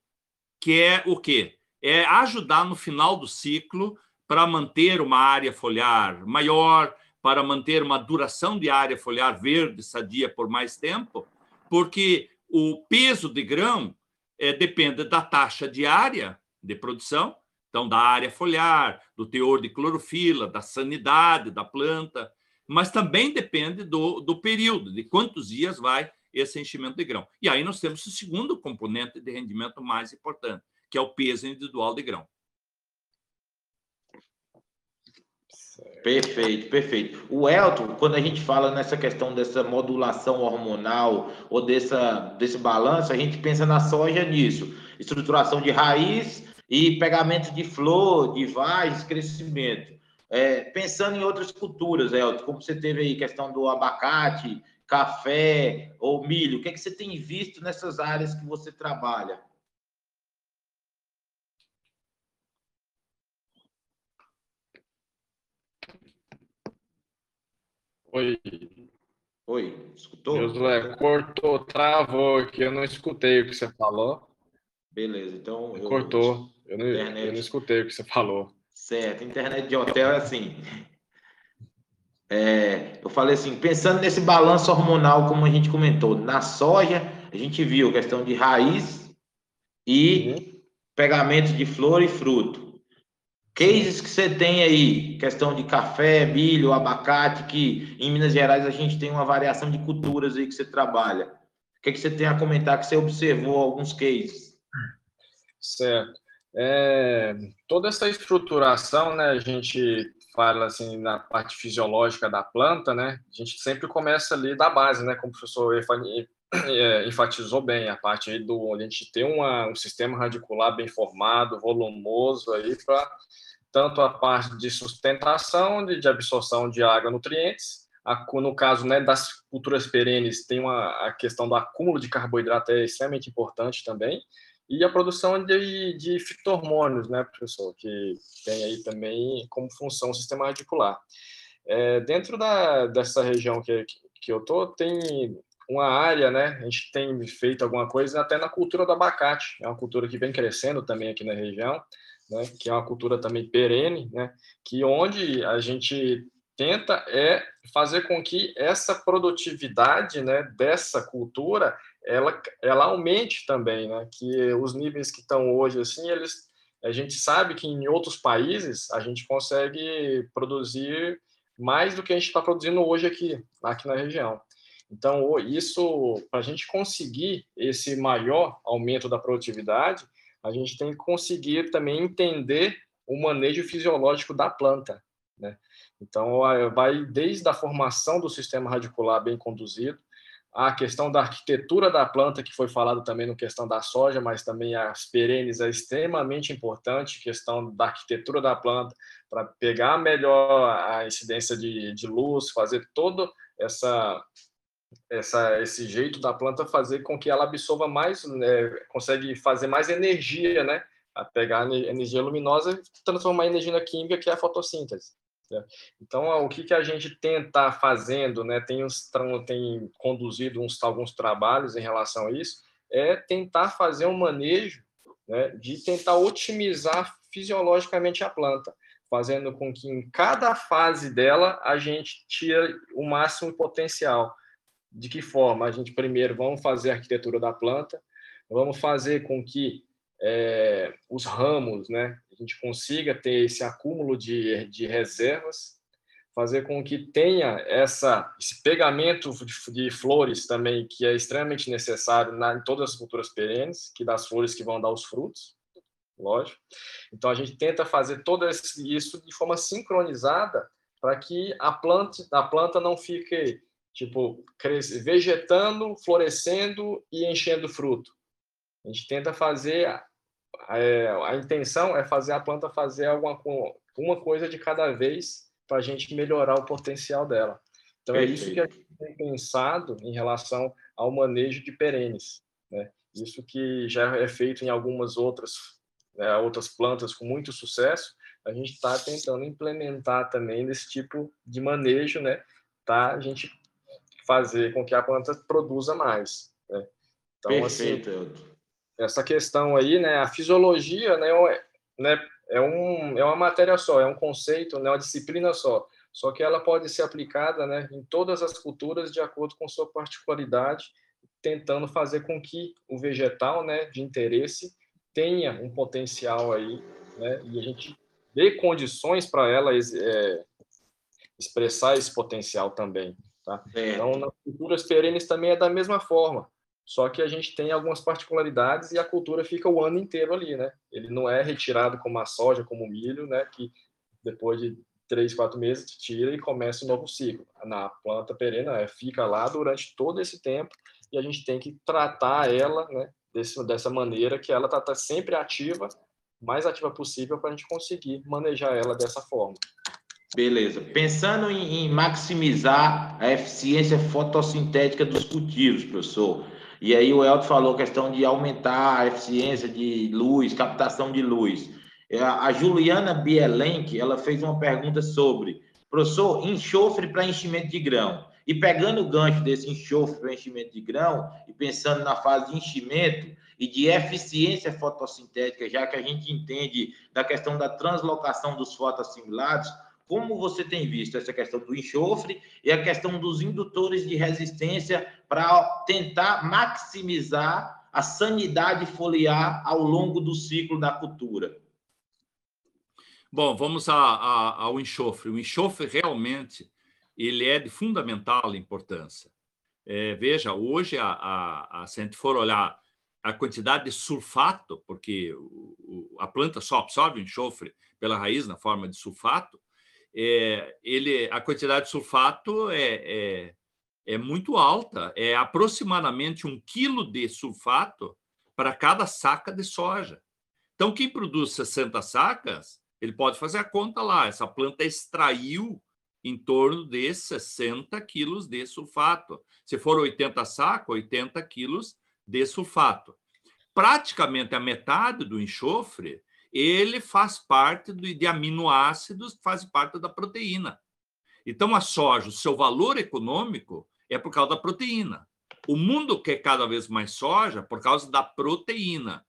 que é o quê? É ajudar no final do ciclo para manter uma área foliar maior, para manter uma duração de área foliar verde sadia por mais tempo, porque o peso de grão é, depende da taxa diária de produção então, da área foliar, do teor de clorofila, da sanidade da planta, mas também depende do, do período, de quantos dias vai esse enchimento de grão. E aí nós temos o segundo componente de rendimento mais importante, que é o peso individual de grão. Perfeito, perfeito. O Elton, quando a gente fala nessa questão dessa modulação hormonal ou dessa, desse balanço, a gente pensa na soja nisso. Estruturação de raiz, e pegamento de flor, de vaz, crescimento. É, pensando em outras culturas, Elton, como você teve aí questão do abacate, café ou milho, o que, é que você tem visto nessas áreas que você trabalha? Oi. Oi, escutou? Josué, cortou, travou aqui, eu não escutei o que você falou. Beleza, então. Eu... Cortou. Eu não, eu não escutei o que você falou. Certo, internet de hotel é assim. É, eu falei assim, pensando nesse balanço hormonal, como a gente comentou, na soja, a gente viu questão de raiz e uhum. pegamento de flor e fruto. Cases que você tem aí, questão de café, milho, abacate, que em Minas Gerais a gente tem uma variação de culturas aí que você trabalha. O que, que você tem a comentar que você observou alguns cases? Certo. É, toda essa estruturação, né, a gente fala assim na parte fisiológica da planta, né, a gente sempre começa ali da base, né, como o professor é, enfatizou bem, a parte aí do a gente ter uma, um sistema radicular bem formado, volumoso aí para tanto a parte de sustentação, de, de absorção de água, nutrientes, no caso né, das culturas perenes, tem uma, a questão do acúmulo de carboidrato é extremamente importante também, e a produção de, de fitohormônios, né, professor, que tem aí também como função o sistema radicular. É, dentro da, dessa região que, que eu tô, tem uma área, né, a gente tem feito alguma coisa até na cultura do abacate, é uma cultura que vem crescendo também aqui na região, né, que é uma cultura também perene, né, que onde a gente tenta é fazer com que essa produtividade, né, dessa cultura ela, ela aumente também, né? Que os níveis que estão hoje, assim, eles, a gente sabe que em outros países a gente consegue produzir mais do que a gente está produzindo hoje aqui, aqui na região. Então, isso, para a gente conseguir esse maior aumento da produtividade, a gente tem que conseguir também entender o manejo fisiológico da planta. Né? Então, vai desde a formação do sistema radicular bem conduzido, a questão da arquitetura da planta, que foi falado também no questão da soja, mas também as perenes é extremamente importante, questão da arquitetura da planta, para pegar melhor a incidência de, de luz, fazer todo essa, essa, esse jeito da planta fazer com que ela absorva mais, né, consegue fazer mais energia, né? A pegar energia luminosa e transformar em energia química, que é a fotossíntese. Né? Então, o que, que a gente tenta fazendo, né, tem, uns, tem conduzido uns, alguns trabalhos em relação a isso, é tentar fazer um manejo né, de tentar otimizar fisiologicamente a planta, fazendo com que em cada fase dela a gente tire o máximo potencial. De que forma? A gente primeiro vamos fazer a arquitetura da planta, vamos fazer com que é, os ramos, né, a gente consiga ter esse acúmulo de, de reservas, fazer com que tenha essa, esse pegamento de, de flores também, que é extremamente necessário na, em todas as culturas perenes, que das flores que vão dar os frutos, lógico. Então, a gente tenta fazer todo isso de forma sincronizada para que a planta, a planta não fique, tipo, cresce, vegetando, florescendo e enchendo fruto. A gente tenta fazer é, a intenção é fazer a planta fazer alguma uma coisa de cada vez para a gente melhorar o potencial dela. Então Perfeito. é isso que a gente tem pensado em relação ao manejo de perenes, né? Isso que já é feito em algumas outras né, outras plantas com muito sucesso, a gente está tentando implementar também nesse tipo de manejo, né? Tá? A gente fazer com que a planta produza mais. Né? Então, assim, Perfeito. assim, essa questão aí, né, a fisiologia, né, é, né, é, um, é uma matéria só, é um conceito, né, uma disciplina só, só que ela pode ser aplicada, né, em todas as culturas de acordo com sua particularidade, tentando fazer com que o vegetal, né, de interesse tenha um potencial aí, né, e a gente dê condições para ela é, expressar esse potencial também, tá? Então, nas culturas perenes também é da mesma forma. Só que a gente tem algumas particularidades e a cultura fica o ano inteiro ali, né? Ele não é retirado como a soja, como o milho, né? Que depois de três, quatro meses tira e começa um novo ciclo. Na planta perena é, fica lá durante todo esse tempo e a gente tem que tratar ela, né? Desse, dessa maneira que ela está tá sempre ativa, mais ativa possível para a gente conseguir manejar ela dessa forma. Beleza. Pensando em maximizar a eficiência fotossintética dos cultivos, professor, e aí o Elton falou questão de aumentar a eficiência de luz, captação de luz. É, a Juliana Bielenck, ela fez uma pergunta sobre, professor, enxofre para enchimento de grão. E pegando o gancho desse enxofre para enchimento de grão, e pensando na fase de enchimento e de eficiência fotossintética, já que a gente entende da questão da translocação dos fotoassimilados, como você tem visto essa questão do enxofre e a questão dos indutores de resistência para tentar maximizar a sanidade foliar ao longo do ciclo da cultura? Bom, vamos a, a, ao enxofre. O enxofre realmente ele é de fundamental importância. É, veja, hoje, a, a, a, se a gente for olhar a quantidade de sulfato, porque o, o, a planta só absorve o enxofre pela raiz na forma de sulfato, é, ele, a quantidade de sulfato é, é, é muito alta, é aproximadamente um quilo de sulfato para cada saca de soja. Então, quem produz 60 sacas, ele pode fazer a conta lá. Essa planta extraiu em torno de 60 quilos de sulfato. Se for 80 sacas, 80 quilos de sulfato. Praticamente a metade do enxofre ele faz parte do, de aminoácidos, faz parte da proteína. Então, a soja, o seu valor econômico é por causa da proteína. O mundo quer cada vez mais soja por causa da proteína.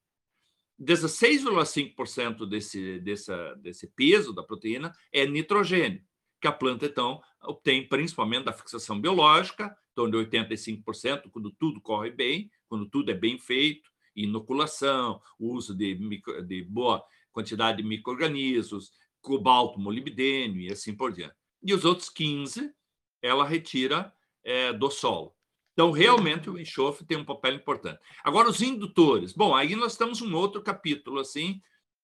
16,5% desse, desse, desse peso da proteína é nitrogênio, que a planta, então, obtém principalmente da fixação biológica, torno de 85%, quando tudo corre bem, quando tudo é bem feito, inoculação, uso de, micro, de boa quantidade de micro-organismos, cobalto, molibdênio e assim por diante. E os outros 15 ela retira é, do solo. Então, realmente, o enxofre tem um papel importante. Agora, os indutores. Bom, aí nós temos um outro capítulo, assim,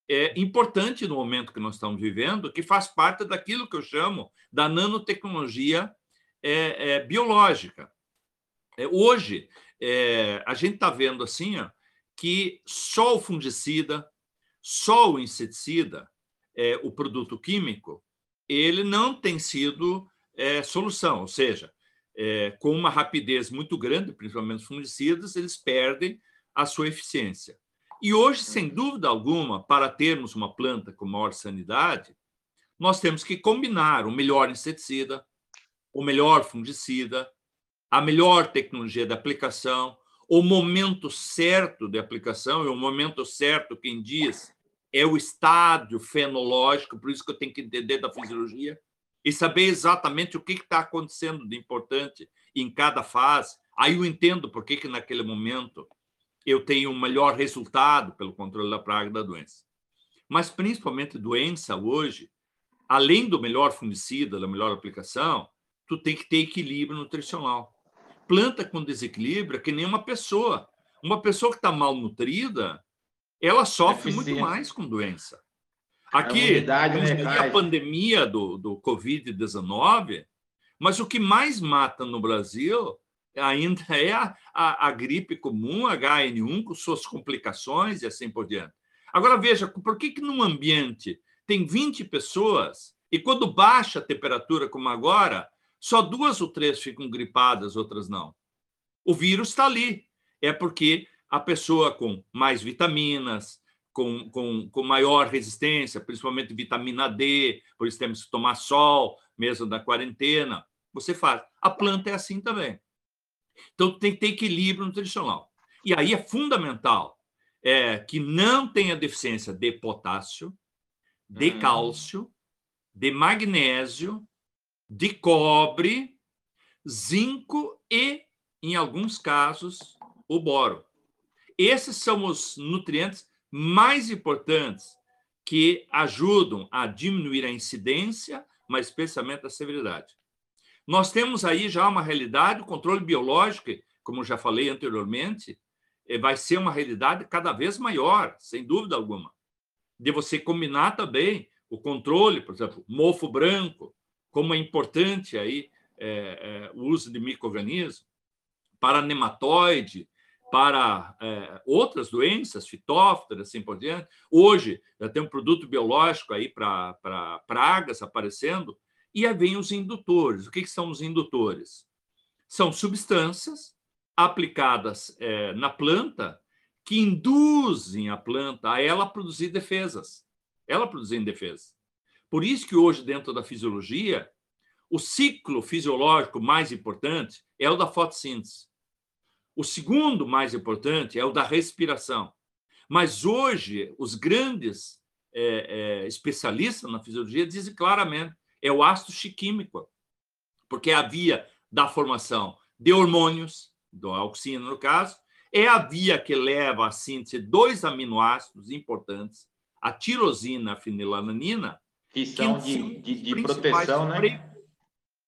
é, importante no momento que nós estamos vivendo, que faz parte daquilo que eu chamo da nanotecnologia é, é, biológica. É, hoje, é, a gente está vendo assim ó, que só o fungicida, só o inseticida, é, o produto químico, ele não tem sido é, solução, ou seja, é, com uma rapidez muito grande, principalmente os fungicidas, eles perdem a sua eficiência. E hoje, sem dúvida alguma, para termos uma planta com maior sanidade, nós temos que combinar o melhor inseticida, o melhor fungicida, a melhor tecnologia de aplicação, o momento certo de aplicação, e o momento certo, quem diz, é o estádio fenológico, por isso que eu tenho que entender da fisiologia, e saber exatamente o que está acontecendo de importante em cada fase. Aí eu entendo por que, que naquele momento eu tenho um melhor resultado pelo controle da praga da doença. Mas, principalmente, doença hoje, além do melhor fungicida, da melhor aplicação, tu tem que ter equilíbrio nutricional. Planta com desequilíbrio é que nem uma pessoa. Uma pessoa que está mal nutrida, ela sofre muito mais com doença. Aqui, né, a pandemia do, do Covid-19, mas o que mais mata no Brasil ainda é a, a, a, gripe comum, HN1, com suas complicações e assim por diante. Agora, veja, por que, que num ambiente tem 20 pessoas e quando baixa a temperatura, como agora, só duas ou três ficam gripadas, outras não? O vírus está ali. É porque a pessoa com mais vitaminas, com, com, com maior resistência, principalmente vitamina D, por isso temos que tomar sol, mesmo da quarentena. Você faz. A planta é assim também. Então, tem que ter equilíbrio nutricional. E aí é fundamental é, que não tenha deficiência de potássio, de hum. cálcio, de magnésio, de cobre, zinco e, em alguns casos, o boro. Esses são os nutrientes mais importantes que ajudam a diminuir a incidência, mas especialmente a severidade. Nós temos aí já uma realidade, o controle biológico, como já falei anteriormente, eh, vai ser uma realidade cada vez maior, sem dúvida alguma. De você combinar também o controle, por exemplo, mofo branco, como é importante aí é, é, o uso de microorganismos para nematóide, para é, outras doenças, fitóftoras, assim por diante. Hoje, já tem um produto biológico aí para pragas aparecendo, e aí vem os indutores. O que, que são os indutores? São substâncias aplicadas é, na planta que induzem a planta a ela produzir defesas. Ela produzir defesas. Por isso que hoje, dentro da fisiologia, o ciclo fisiológico mais importante é o da fotossíntese. O segundo mais importante é o da respiração. Mas hoje, os grandes é, é, especialistas na fisiologia dizem claramente é o ácido chiquímico, porque é a via da formação de hormônios, do auxina no caso, é a via que leva à síntese de dois aminoácidos importantes, a tirosina e a fenilalanina, que são que de, de, de proteção, né?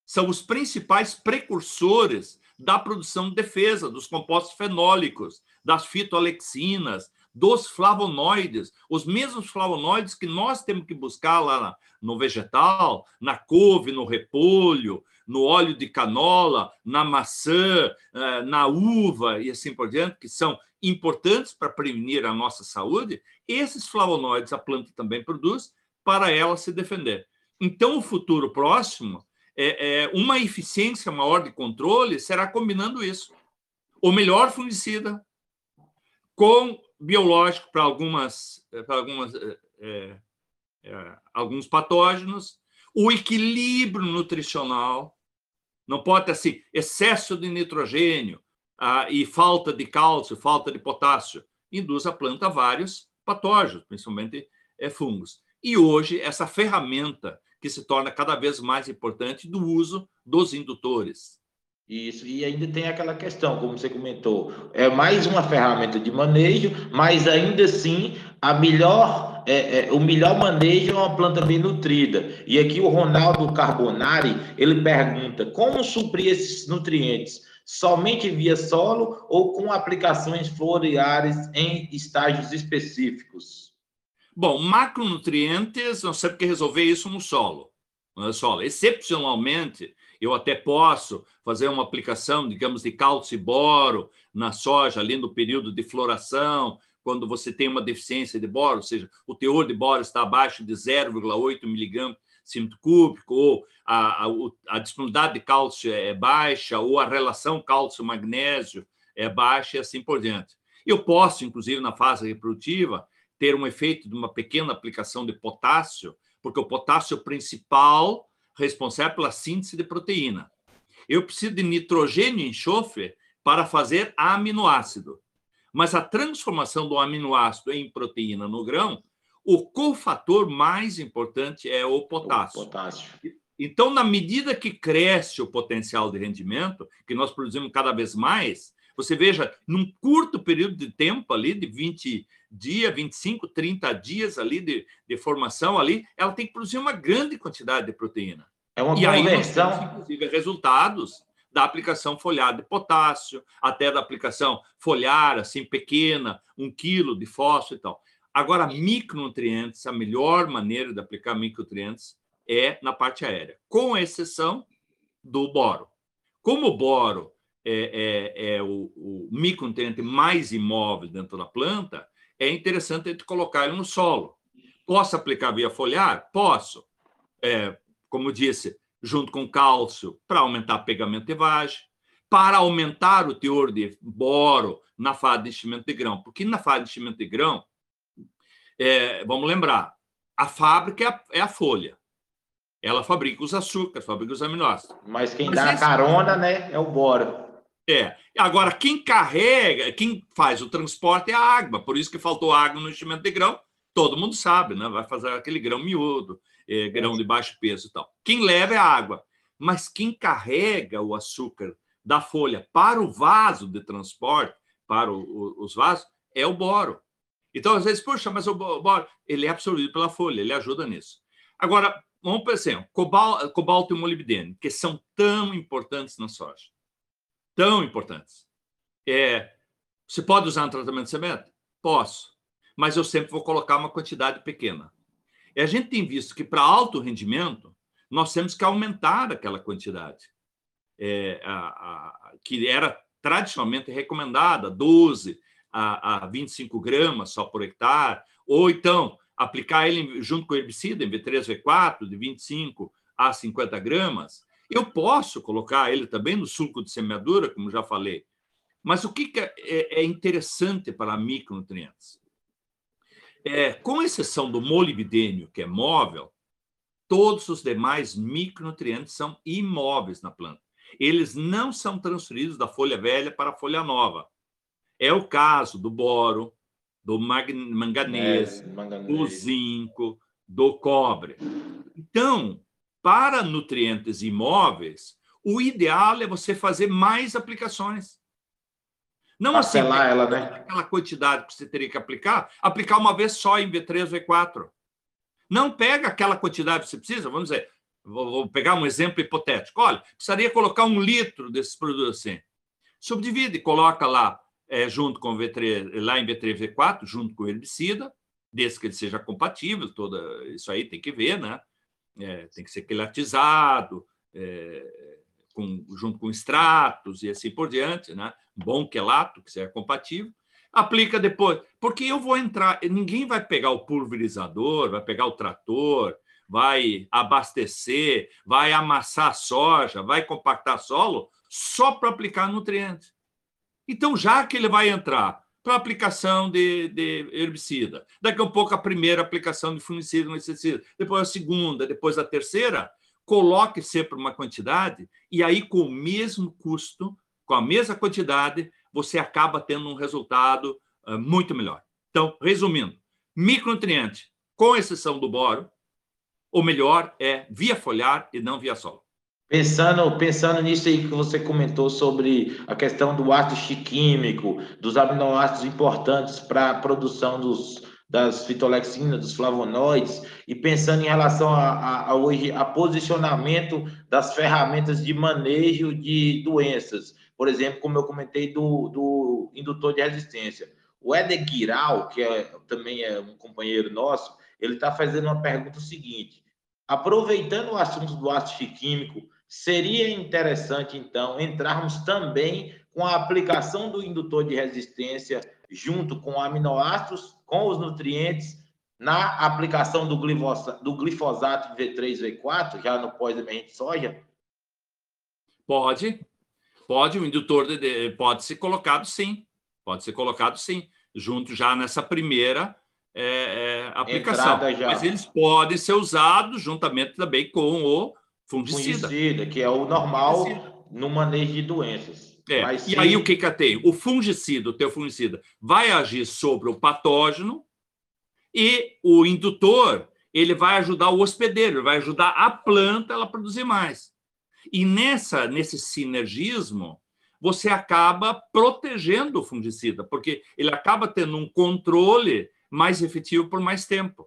São os principais precursores da produção de defesa, dos compostos fenólicos, das fitoalexinas, dos flavonoides, os mesmos flavonoides que nós temos que buscar lá no vegetal, na couve, no repolho, no óleo de canola, na maçã, eh, na uva e assim por diante, que são importantes para prevenir a nossa saúde, esses flavonoides a planta também produz para ela se defender. Então, o futuro próximo é, é, uma eficiência maior de controle será combinando isso. O melhor fungicida com biológico para algumas, para algumas é, é, alguns patógenos, o equilíbrio nutricional, não pode ter assim, excesso de nitrogênio ah, e falta de cálcio, falta de potássio, induz a planta a vários patógenos, principalmente é, fungos. E hoje, essa ferramenta que se torna cada vez mais importante do uso dos indutores. Isso, e ainda tem aquela questão, como você comentou, é mais uma ferramenta de manejo, mas ainda assim a melhor, é, é, o melhor manejo é uma planta bem nutrida. E aqui o Ronaldo Carbonari ele pergunta como suprir esses nutrientes, somente via solo ou com aplicações foliares em estágios específicos? Bom, macronutrientes, nós temos que resolver isso no solo. No solo. Excepcionalmente, eu até posso fazer uma aplicação, digamos, de cálcio e boro na soja, ali no período de floração, quando você tem uma deficiência de boro, ou seja, o teor de boro está abaixo de 0,8 miligramas centímetro cúbico, ou a, a, a, disponibilidade de cálcio é baixa, ou a relação cálcio-magnésio é baixa e assim por diante. Eu posso, inclusive, na fase reprodutiva, ter um efeito de uma pequena aplicação de potássio, porque o potássio é o principal responsável pela síntese de proteína. Eu preciso de nitrogênio e enxofre para fazer aminoácido. Mas a transformação do aminoácido em proteína no grão, o cofator mais importante é o potássio. O potássio. Então, na medida que cresce o potencial de rendimento, que nós produzimos cada vez mais, você veja, num curto período de tempo ali, de 20 dias, 25, 30 dias ali de, de formação ali, ela tem que produzir uma grande quantidade de proteína. É uma e aí nós temos, inclusive, resultados da aplicação foliar de potássio, até da aplicação foliar, assim, pequena, um quilo de fósforo e tal. Agora, micronutrientes, a melhor maneira de aplicar micronutrientes é na parte aérea, com exceção do boro. Como o boro é, é, é o, o micronutriente mais imóvel dentro da planta, é interessante a gente colocar ele no solo. Posso aplicar via foliar? Posso. É, como disse, junto com cálcio, para aumentar pegamento e vagem, para aumentar o teor de boro na fase de enchimento de grão. Porque na fase de enchimento de grão, é, vamos lembrar, a fábrica é a, é a, folha. Ela fabrica os açúcares, fabrica os aminoácidos. Mas quem Mas dá esse... carona, né, é o boro. É. Agora, quem carrega, quem faz o transporte é a água. Por isso que faltou água no enchimento de grão. Todo mundo sabe, né? Vai fazer aquele grão miúdo, é, grão de baixo peso e tal. Quem leva é a água. Mas quem carrega o açúcar da folha para o vaso de transporte, para o, o, os vasos, é o boro. Então, às vezes, puxa, mas o boro, ele é absorvido pela folha, ele ajuda nisso. Agora, vamos pensar, cobalto, cobalto e molibdênio, que são tão importantes na soja tão importantes. É, você pode usar um tratamento de semente? Posso, mas eu sempre vou colocar uma quantidade pequena. E a gente tem visto que para alto rendimento, nós temos que aumentar aquela quantidade, é, a, a, que era tradicionalmente recomendada, 12 a, a 25 gramas só por hectare, ou então aplicar ele junto com herbicida, em V3, V4, de 25 a 50 gramas, eu posso colocar ele também no sulco de semeadura, como já falei. Mas o que é, é, é interessante para micronutrientes? É, com exceção do molibdênio, que é móvel, todos os demais micronutrientes são imóveis na planta. Eles não são transferidos da folha velha para a folha nova. É o caso do boro, do manganês, é, manganês. do zinco, do cobre. Então, para nutrientes imóveis, o ideal é você fazer mais aplicações. Não assim, ela, né? aquela quantidade que você teria que aplicar, aplicar uma vez só em V3 ou V4. Não pega aquela quantidade que você precisa, vamos dizer, vou, pegar um exemplo hipotético. Olha, precisaria colocar um litro desses produtos assim. Subdivide, coloca lá é, junto com V3, lá em V3 V4, junto com herbicida, desde que ele seja compatível, toda isso aí tem que ver, né? É, tem que ser quelatizado, é, com, junto com extratos e assim por diante, né? bom quelato, que seja compatível. Aplica depois, porque eu vou entrar, ninguém vai pegar o pulverizador, vai pegar o trator, vai abastecer, vai amassar a soja, vai compactar solo só para aplicar nutrientes. Então, já que ele vai entrar para aplicação de, de, herbicida. Daqui a pouco a primeira aplicação de fungicida no inseticida, depois a segunda, depois a terceira, coloque sempre uma quantidade e aí com o mesmo custo, com a mesma quantidade, você acaba tendo um resultado uh, muito melhor. Então, resumindo, micronutriente, com exceção do boro, o melhor é via foliar e não via solo. Pensando, pensando nisso aí que você comentou sobre a questão do ácido químico, dos aminoácidos importantes para a produção dos, das fitolexinas, dos flavonoides, e pensando em relação a, a, a, hoje a posicionamento das ferramentas de manejo de doenças, por exemplo, como eu comentei do, do indutor de resistência. O Éder Guiral, que é, também é um companheiro nosso, ele está fazendo uma pergunta seguinte: aproveitando o assunto do ácido químico, seria interessante, então, entrarmos também com a aplicação do indutor de resistência junto com aminoácidos, com os nutrientes, na aplicação do, glifosato, do glifosato V3, V4, já no pós-emergente soja? Pode, pode, o indutor de, pode ser colocado sim, pode ser colocado sim, junto já nessa primeira é, é, aplicação. Mas eles podem ser usados juntamente também com o fungicida. Fungicida, que é o normal fungicida. no manejo de doenças. É. Mas, e sim... aí o que que tem? O fungicida, o teu fungicida, vai agir sobre o patógeno e o indutor ele vai ajudar o hospedeiro, vai ajudar a planta a produzir mais. E nessa nesse sinergismo, você acaba protegendo o fungicida, porque ele acaba tendo um controle mais efetivo por mais tempo.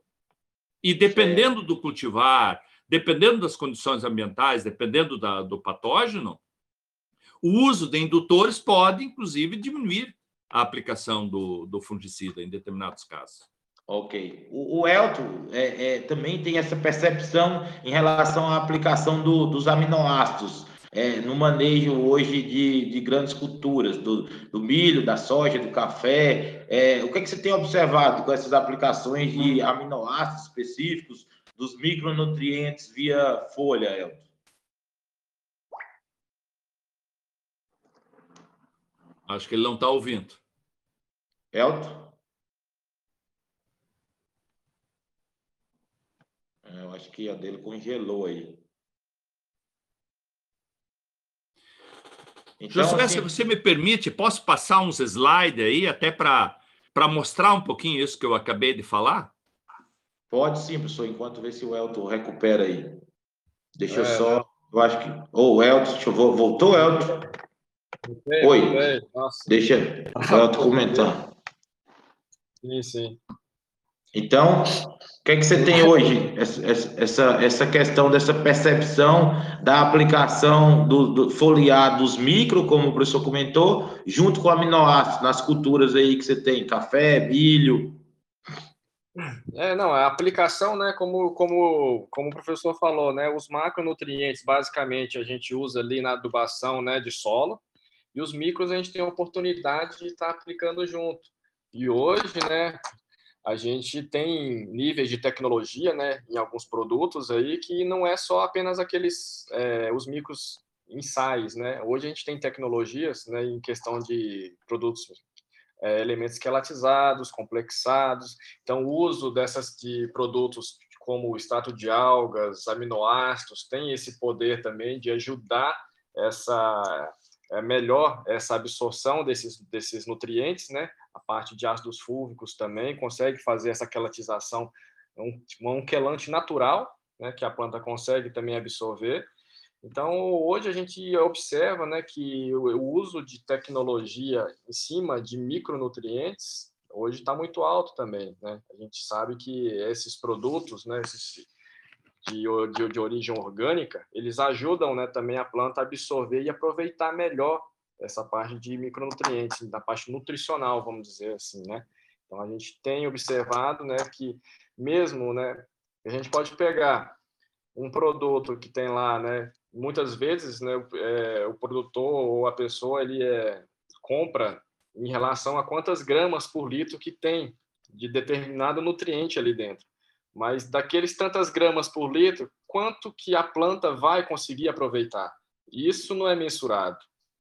E dependendo do cultivar, dependendo das condições ambientais, dependendo da, do patógeno, o uso de indutores pode, inclusive, diminuir a aplicação do, do fungicida em determinados casos. Ok. O, o Elton é, é, também tem essa percepção em relação à aplicação do, dos aminoácidos é, no manejo hoje de, de grandes culturas, do, do, milho, da soja, do café. É, o que, é que você tem observado com essas aplicações de aminoácidos específicos, dos micronutrientes via folha, Elton? Acho que ele não está ouvindo. Elton? É, eu acho que a dele congelou aí. Então, Josué, assim... se você me permite, posso passar uns slides aí até para mostrar um pouquinho isso que eu acabei de falar? Pode sim, professor, enquanto vê se o Elton recupera aí. Deixa é, eu só. Né? Eu acho que. Ô, oh, Elton, deixa eu... voltou, Elton? Oi. Deixa o Elton comentar. Sim, sim. Então, o que é que você tem hoje? Essa, essa questão dessa percepção da aplicação do, do foliar dos micro, como o professor comentou, junto com aminoácidos nas culturas aí que você tem, café, milho. É, não, a aplicação, né, como, como, como o professor falou, né, os macronutrientes, basicamente, a gente usa ali na adubação, né, de solo, e os micros a gente tem a oportunidade de estar aplicando junto. E hoje, né, a gente tem níveis de tecnologia, né, em alguns produtos aí que não é só apenas aqueles é, os micros ensaios, né. Hoje a gente tem tecnologias, né, em questão de produtos é, elementos quelatizados, complexados. Então, o uso dessas de produtos como o extrato de algas, aminoácidos, tem esse poder também de ajudar essa é, melhor essa absorção desses, desses nutrientes, né? A parte de ácidos fúlvicos também consegue fazer essa quelatização, um, um quelante natural, né? Que a planta consegue também absorver. Então, hoje a gente observa né, que o uso de tecnologia em cima de micronutrientes hoje está muito alto também. Né? A gente sabe que esses produtos, né, esses de, de, de origem orgânica, eles ajudam né, também a planta a absorver e aproveitar melhor essa parte de micronutrientes, da parte nutricional, vamos dizer assim, né? Então a gente tem observado, né, que mesmo, né, a gente pode pegar um produto que tem lá, né, muitas vezes, né, é, o produtor ou a pessoa ele é, compra em relação a quantas gramas por litro que tem de determinado nutriente ali dentro mas daqueles tantas gramas por litro, quanto que a planta vai conseguir aproveitar? Isso não é mensurado.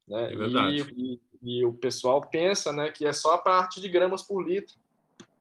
Né? É verdade. E, e, e, o pessoal pensa né, que é só a parte de gramas por litro.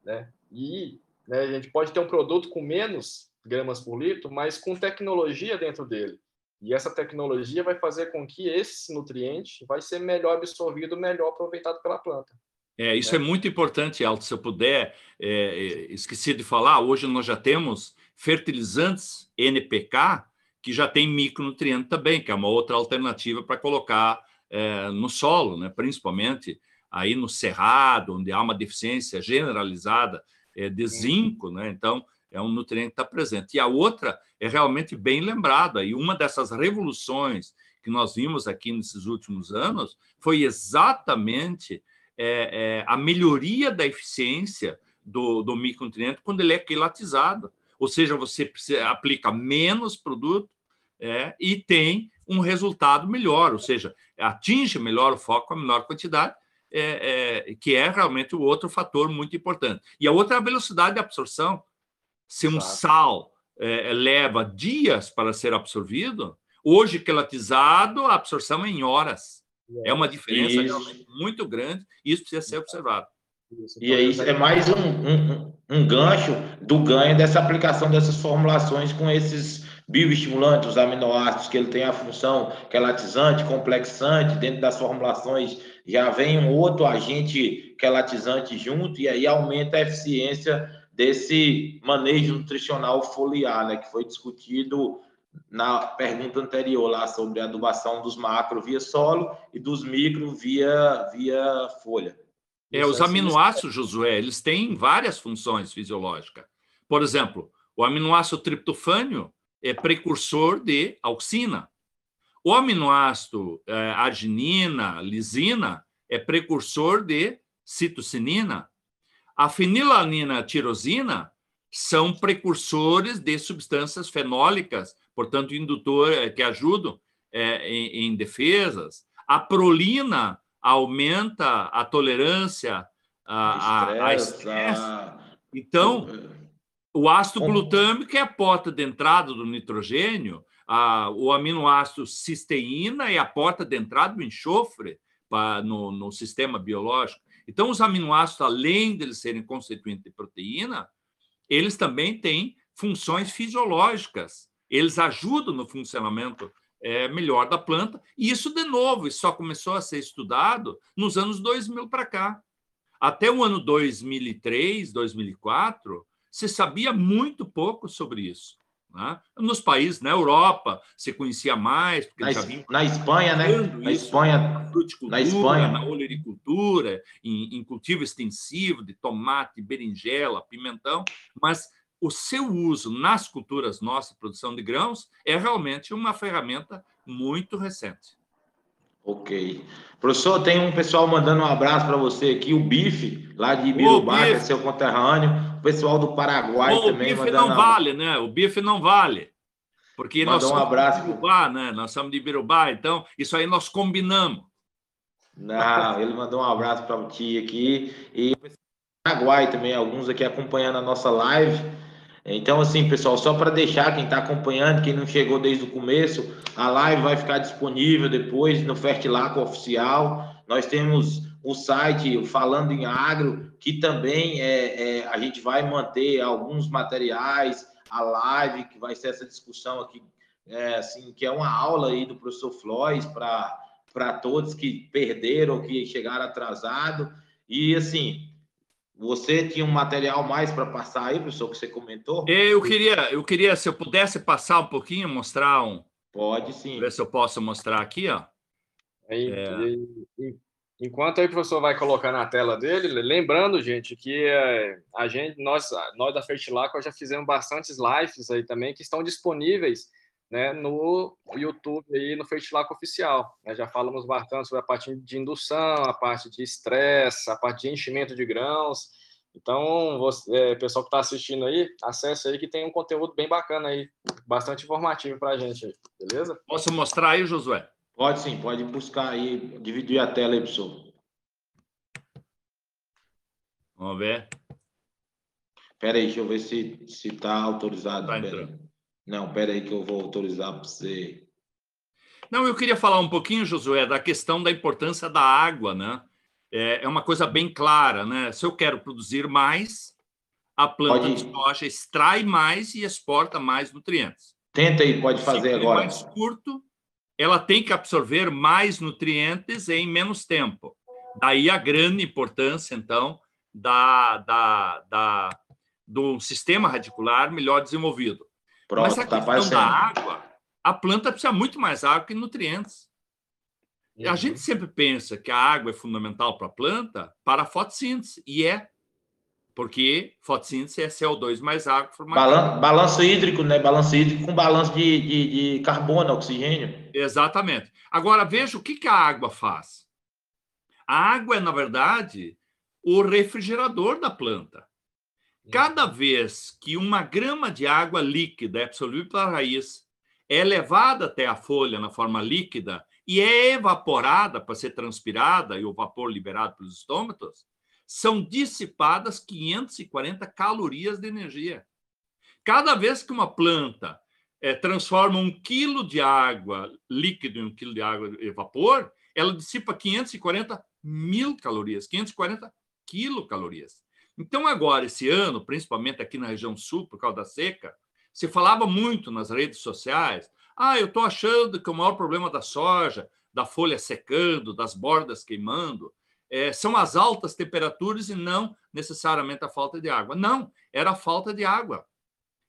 Né? E né, a gente pode ter um produto com menos gramas por litro, mas com tecnologia dentro dele. E essa tecnologia vai fazer com que esse nutriente vai ser melhor absorvido, melhor aproveitado pela planta. É, isso é. é muito importante, Alto. Se eu puder, é, é, esqueci de falar, hoje nós já temos fertilizantes NPK que já tem micronutriente também, que é uma outra alternativa para colocar é, no solo, né? principalmente aí no cerrado, onde há uma deficiência generalizada é, de zinco, né? então é um nutriente que está presente. E a outra é realmente bem lembrada, e uma dessas revoluções que nós vimos aqui nesses últimos anos foi exatamente é, é, a melhoria da eficiência do, do micronutriente quando ele é quilatizado. Ou seja, você aplica menos produto é, e tem um resultado melhor, ou seja, atinge melhor o foco a menor quantidade, é, é, que é realmente o outro fator muito importante. E a outra é a velocidade de absorção. Se um sal é, leva dias para ser absorvido, hoje quelatizado, a absorção é em horas. É uma diferença muito grande e isso precisa ser observado. E aí é mais um, um, um gancho do ganho dessa aplicação dessas formulações com esses bioestimulantes, os aminoácidos, que ele tem a função quelatizante, complexante, dentro das formulações já vem um outro agente quelatizante junto, e aí aumenta a eficiência desse manejo nutricional foliar, né, que foi discutido na pergunta anterior lá sobre a adubação dos macro via solo e dos micro via, via folha. É, os aminoácidos, Josué, eles têm várias funções fisiológicas. Por exemplo, o aminoácido triptofânio é precursor de auxina. O aminoácido é, arginina, lisina, é precursor de citocinina. A fenilanina tirosina são precursores de substâncias fenólicas, portanto, indutor, é, que ajudam é, em, em defesas. A prolina aumenta a tolerância a estresse. Então, o ácido glutâmico é a porta de entrada do nitrogênio, a, o aminoácido cisteína é a porta de entrada do enxofre pra, no, no sistema biológico. Então, os aminoácidos, além de eles serem constituintes de proteína, eles também têm funções fisiológicas. Eles ajudam no funcionamento é, melhor da planta. E isso, de novo, só começou a ser estudado nos anos 2000 para cá. Até o ano 2003, 2004, se sabia muito pouco sobre isso. Né? Nos países, na Europa, se conhecia mais. Na, na Espanha, né? Na Espanha, na Espanha, na olericultura, em, em cultivo extensivo de tomate, berinjela, pimentão, mas o seu uso nas culturas nossas, produção de grãos, é realmente uma ferramenta muito recente. Ok. Professor, tem um pessoal mandando um abraço para você aqui, o Bife, lá de Ibirubá, que é seu conterrâneo. O pessoal do Paraguai Bom, também. O Bife não vale, né? O Bife não vale. Porque Mandou nós somos um abraço. de Ibirubá, né? Nós somos de Ibirubá, então isso aí nós combinamos. Não, ele mandou um abraço para o tio aqui. E Paraguai também, alguns aqui acompanhando a nossa live. Então, assim, pessoal, só para deixar quem está acompanhando, quem não chegou desde o começo, a live vai ficar disponível depois no Fertilaco Oficial. Nós temos o site Falando em Agro, que também é, é, a gente vai manter alguns materiais, a live, que vai ser essa discussão aqui, é, assim, que é uma aula aí do professor Flores para todos que perderam, que chegaram atrasado. E, assim, você tinha um material mais para passar aí, professor, que você comentou? Eu queria, eu queria, se eu pudesse passar um pouquinho, mostrar um. Pode sim. Ver se eu posso mostrar aqui, ó. Aí, é... enquanto aí o professor vai colocar na tela dele, lembrando, gente, que é, a gente, nós, nós da Fertilaco já fizemos bastantes lives aí também que estão disponíveis né, no YouTube e no Fertilaco Oficial. Né? Já falamos bastante sobre a parte de indução, a parte de estresse, a parte de enchimento de grãos. Então, você, é, pessoal que está assistindo aí, acesse aí que tem um conteúdo bem bacana aí, bastante informativo para a gente, aí, beleza? Posso mostrar aí, Josué? Pode sim, pode buscar aí, dividir a tela aí, professor. Vamos ver. Espera aí, deixa eu ver se está autorizado. Tá entrando. Não, pera aí que eu vou autorizar para você. Não, eu queria falar um pouquinho, Josué, da questão da importância da água, né? É, é uma coisa bem clara, né? Se eu quero produzir mais, a planta pode... de soja extrai mais e exporta mais nutrientes. Tenta aí, pode fazer Se agora. mais curto, ela tem que absorver mais nutrientes em menos tempo. Daí a grande importância, então, da, da, da, do sistema radicular melhor desenvolvido. Pronto, Mas a tá questão da água, a planta precisa muito mais água que nutrientes. Uhum. A gente sempre pensa que a água é fundamental para a planta para a fotossíntese, e é. Porque fotossíntese é CO2 mais água. Balan balanço hídrico, né? Balanço hídrico com balanço de, de, de carbono, oxigênio. Exatamente. Agora, veja o que, que a água faz. A água é, na verdade, o refrigerador da planta. Cada vez que uma grama de água líquida é absorvida pela raiz, é levada até a folha na forma líquida e é evaporada para ser transpirada e o vapor liberado pelos estômatos, são dissipadas 540 calorias de energia. Cada vez que uma planta é, transforma um quilo de água líquido em um quilo de água e vapor, ela dissipa 540 mil calorias, 540 quilocalorias. Então, agora, esse ano, principalmente aqui na região sul, por causa da seca, se falava muito nas redes sociais ah, eu estou achando que o maior problema da soja, da folha secando, das bordas queimando, é, são as altas temperaturas e não necessariamente a falta de água. Não, era a falta de água.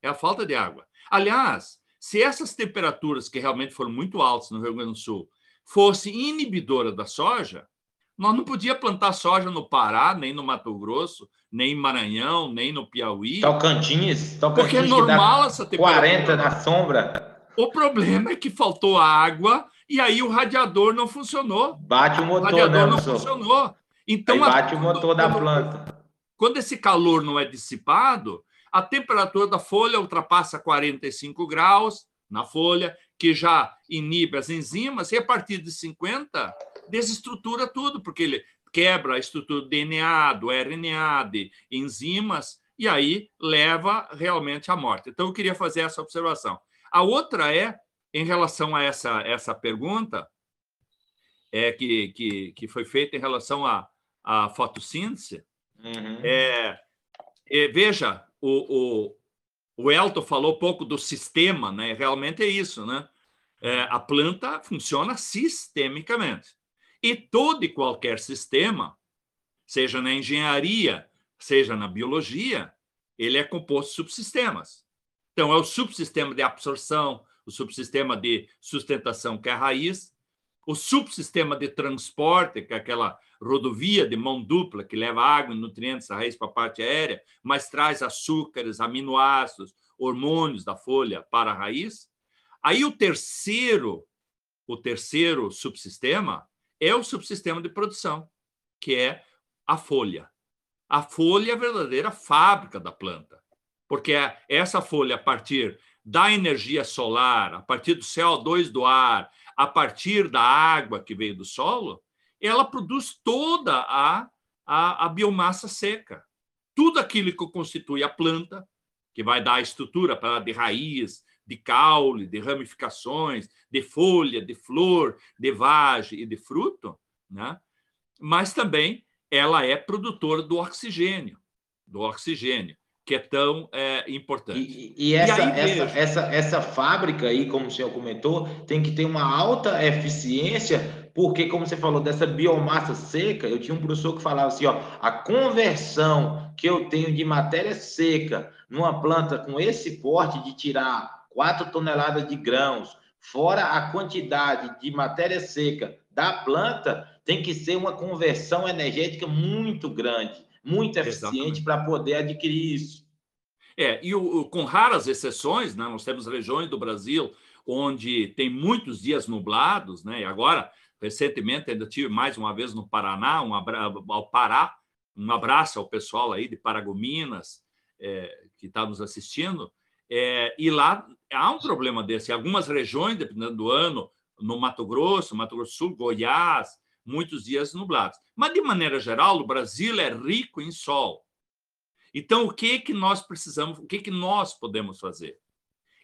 É a falta de água. Aliás, se essas temperaturas, que realmente foram muito altas no Rio Grande do Sul, fossem inibidoras da soja, nós não podíamos plantar soja no Pará, nem no Mato Grosso, nem em Maranhão, nem no Piauí. Tocantins, Tocantins porque é normal essa temperatura. 40 na sombra. O problema é que faltou água e aí o radiador não funcionou. Bate o motor, o radiador né, não funcionou. Então, aí bate a, o motor da planta. Quando esse calor não é dissipado, a temperatura da folha ultrapassa 45 graus na folha, que já inibe as enzimas, e a partir de 50 desestrutura tudo, porque ele quebra a estrutura do DNA, do RNA, de enzimas, e aí leva realmente à morte. Então, eu queria fazer essa observação. A outra é, em relação a essa, essa pergunta, é, que, que, que foi feita em relação à, à fotossíntese, uhum. é, é, veja, o, o, o Elton falou pouco do sistema, né? realmente é isso, né? É, a planta funciona sistemicamente. E todo e qualquer sistema, seja na engenharia, seja na biologia, ele é composto de subsistemas. Então, é o subsistema de absorção, o subsistema de sustentação, que é a raiz, o subsistema de transporte, que é aquela rodovia de mão dupla que leva água e nutrientes da raiz para a parte aérea, mas traz açúcares, aminoácidos, hormônios da folha para a raiz. Aí o terceiro, o terceiro subsistema é o subsistema de produção, que é a folha. A folha é a verdadeira fábrica da planta porque essa folha, a partir da energia solar, a partir do CO2 do ar, a partir da água que veio do solo, ela produz toda a, a, a biomassa seca. Tudo aquilo que constitui a planta, que vai dar a estrutura para de raiz, de caule, de ramificações, de folha, de flor, de vagem e de fruto, né? mas também ela é produtora do oxigênio, do oxigênio que é tão é, importante. E, e, essa, e essa, essa, essa fábrica aí, como o senhor comentou, tem que ter uma alta eficiência, porque, como você falou, dessa biomassa seca, eu tinha um professor que falava assim, ó, a conversão que eu tenho de matéria seca numa planta com esse porte de tirar 4 toneladas de grãos, fora a quantidade de matéria seca da planta, tem que ser uma conversão energética muito grande muito eficiente para poder adquirir isso. É, e o, com raras exceções, né, nós temos regiões do Brasil onde tem muitos dias nublados, né, e agora, recentemente, ainda tive mais uma vez no Paraná, um abra... ao Pará, um abraço ao pessoal aí de Paragominas, é, que está nos assistindo, é, e lá há um problema desse. Em algumas regiões, dependendo do ano, no Mato Grosso, Mato Grosso do Sul, Goiás, muitos dias nublados. Mas, de maneira geral, o Brasil é rico em sol. Então, o que, que nós precisamos, o que, que nós podemos fazer?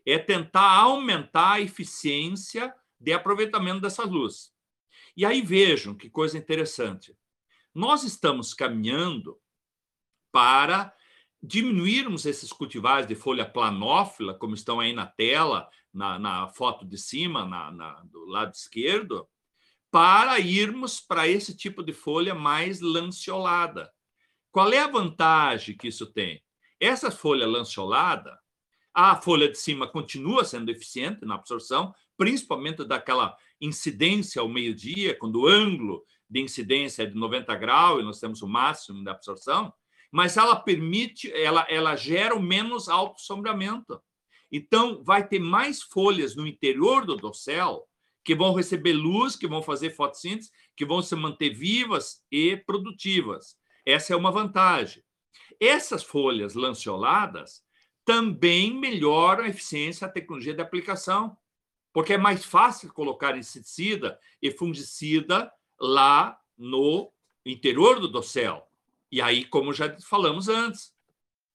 É tentar aumentar a eficiência de aproveitamento dessa luz. E aí vejam que coisa interessante. Nós estamos caminhando para diminuirmos esses cultivares de folha planófila, como estão aí na tela, na, na foto de cima, na, na, do lado esquerdo, para irmos para esse tipo de folha mais lanceolada. Qual é a vantagem que isso tem? Essa folha lanceolada, a folha de cima continua sendo eficiente na absorção, principalmente daquela incidência ao meio-dia, quando o ângulo de incidência é de 90 graus e nós temos o máximo da absorção, mas ela permite, ela, ela gera o menos sombreamento. Então, vai ter mais folhas no interior do dossel que vão receber luz, que vão fazer fotossíntese, que vão se manter vivas e produtivas. Essa é uma vantagem. Essas folhas lanceoladas também melhoram a eficiência da tecnologia de aplicação, porque é mais fácil colocar inseticida e fungicida lá no interior do dossel. E aí, como já falamos antes,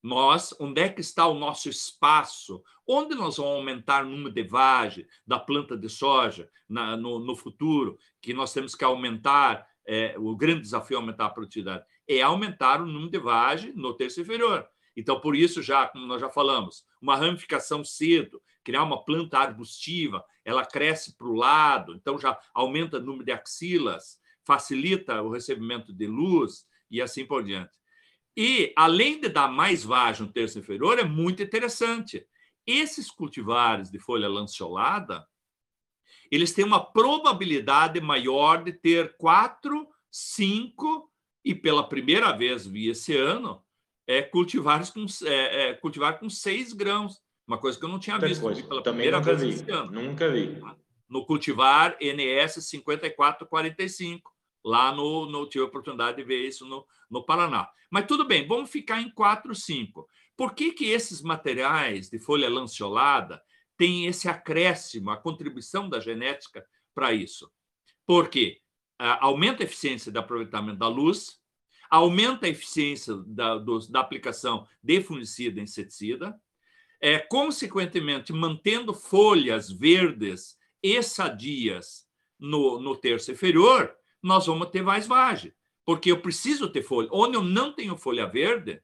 nós, onde é que está o nosso espaço? Onde nós vamos aumentar o número de vagem da planta de soja na, no, no, futuro? Que nós temos que aumentar, é, o grande desafio é aumentar a produtividade, é aumentar o número de vagem no terço inferior. Então, por isso, já, como nós já falamos, uma ramificação cedo, criar uma planta arbustiva, ela cresce para o lado, então já aumenta o número de axilas, facilita o recebimento de luz e assim por diante. E, além de dar mais vagem no terço inferior, é muito interessante. Esses cultivares de folha lanceolada, eles têm uma probabilidade maior de ter quatro, cinco e pela primeira vez vi esse ano é, cultivares com, é, é, cultivar com seis grãos, uma coisa que eu não tinha visto pela Também primeira vez vi. esse ano. Nunca vi. No cultivar NS 5445, lá no, no tive a oportunidade de ver isso no, no Paraná. Mas tudo bem, vamos ficar em 4, 5. Por que, que esses materiais de folha lanceolada têm esse acréscimo, a contribuição da genética para isso? Porque ah, aumenta a eficiência do aproveitamento da luz, aumenta a eficiência da, do, da aplicação de fungicida e inseticida, é, consequentemente, mantendo folhas verdes e sadias no, no terço inferior, nós vamos ter mais vagem, porque eu preciso ter folha. Onde eu não tenho folha verde,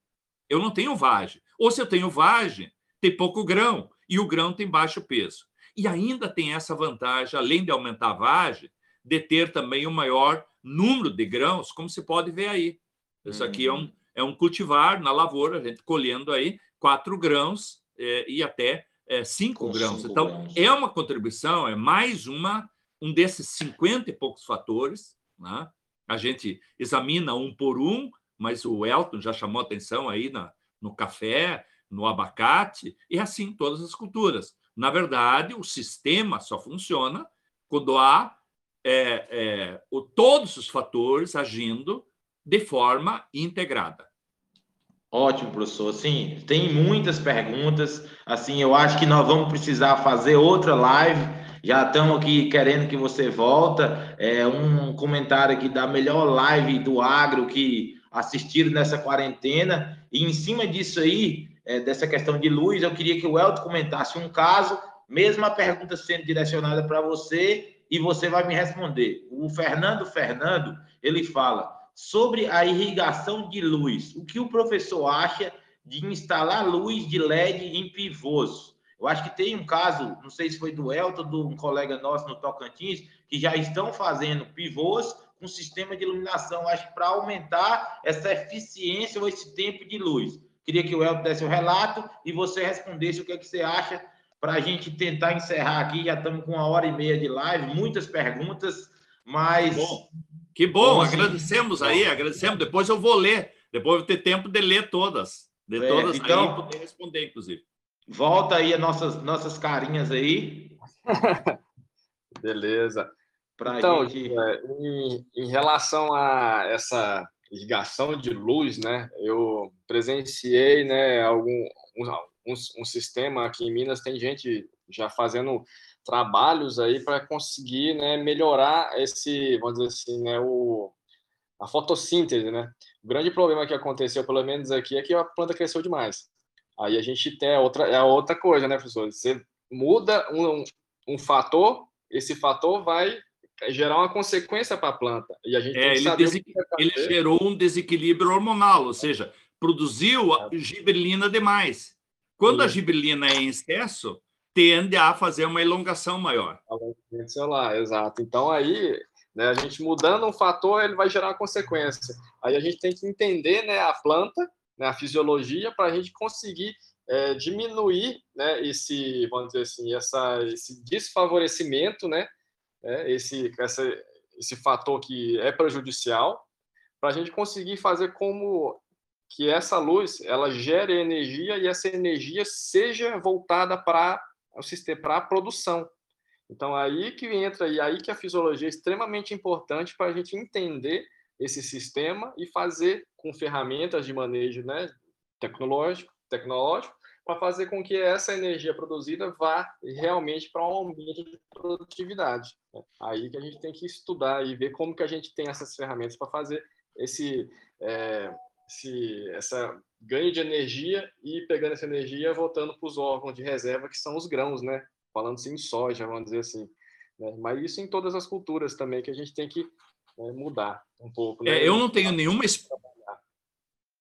eu não tenho vagem. Ou se eu tenho vagem, tem pouco grão, e o grão tem baixo peso. E ainda tem essa vantagem, além de aumentar a vagem, de ter também o um maior número de grãos, como se pode ver aí. Isso aqui é um, uhum. é um cultivar na lavoura, a gente colhendo aí quatro grãos é, e até é, cinco Com grãos. Cinco então, grãos. é uma contribuição, é mais uma um desses cinquenta e poucos fatores. Né? A gente examina um por um, mas o Elton já chamou atenção aí na, no café, no abacate, e assim todas as culturas. Na verdade, o sistema só funciona quando há é, é, o, todos os fatores agindo de forma integrada. Ótimo, professor. Sim, tem muitas perguntas. Assim, eu acho que nós vamos precisar fazer outra live. Já estamos aqui querendo que você volta. É um comentário aqui da melhor live do agro que assistiram nessa quarentena. E em cima disso aí, é, dessa questão de luz, eu queria que o Elton comentasse um caso, mesmo a pergunta sendo direcionada para você, e você vai me responder. O Fernando Fernando, ele fala: sobre a irrigação de luz. O que o professor acha de instalar luz de LED em pivôs? Eu acho que tem um caso, não sei se foi do Elton, de um colega nosso no Tocantins, que já estão fazendo pivôs com sistema de iluminação, acho que para aumentar essa eficiência ou esse tempo de luz. Queria que o Elton desse o relato e você respondesse o que, é que você acha para a gente tentar encerrar aqui. Já estamos com uma hora e meia de live, muitas perguntas, mas Bom. Que bom, agradecemos aí, agradecemos. Depois eu vou ler, depois eu vou ter tempo de ler todas, de é, todas então, aí poder responder, inclusive. Volta aí as nossas, nossas carinhas aí. Beleza. Pra então, gente... em, em relação a essa irrigação de luz, né? Eu presenciei, né, algum um, um, um sistema aqui em Minas tem gente já fazendo trabalhos aí para conseguir né, melhorar esse, vamos dizer assim, né, o, a fotossíntese, né? O grande problema que aconteceu, pelo menos aqui, é que a planta cresceu demais. Aí a gente tem outra, é outra coisa, né, professor? Você muda um, um fator, esse fator vai gerar uma consequência para a planta. E a gente é, ele, desequ... ele gerou um desequilíbrio hormonal, ou seja, produziu a gibberelina demais. Quando a gibberelina é em excesso, tende a fazer uma elongação maior. Celular, exato. Então, aí, né, a gente mudando um fator, ele vai gerar uma consequência. Aí a gente tem que entender né, a planta, né, a fisiologia, para a gente conseguir é, diminuir né, esse, vamos dizer assim, essa, esse desfavorecimento, né, é, esse, essa, esse fator que é prejudicial, para a gente conseguir fazer como que essa luz ela gere energia e essa energia seja voltada para o sistema para a produção. Então, aí que entra, e aí que a fisiologia é extremamente importante para a gente entender esse sistema e fazer com ferramentas de manejo né, tecnológico, tecnológico para fazer com que essa energia produzida vá realmente para um aumento de produtividade. Né? Aí que a gente tem que estudar e ver como que a gente tem essas ferramentas para fazer esse, é, esse essa ganho de energia e pegando essa energia voltando para os órgãos de reserva que são os grãos, né? Falando assim em soja, vamos dizer assim. Né? Mas isso em todas as culturas também que a gente tem que mudar um pouco. Né? É, eu não tenho nenhuma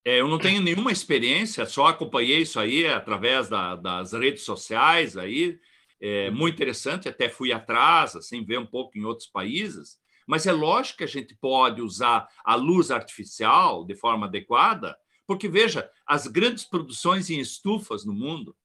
é, eu não tenho nenhuma experiência, só acompanhei isso aí através da, das redes sociais aí, é muito interessante, até fui atrás, assim, ver um pouco em outros países, mas é lógico que a gente pode usar a luz artificial de forma adequada, porque, veja, as grandes produções em estufas no mundo,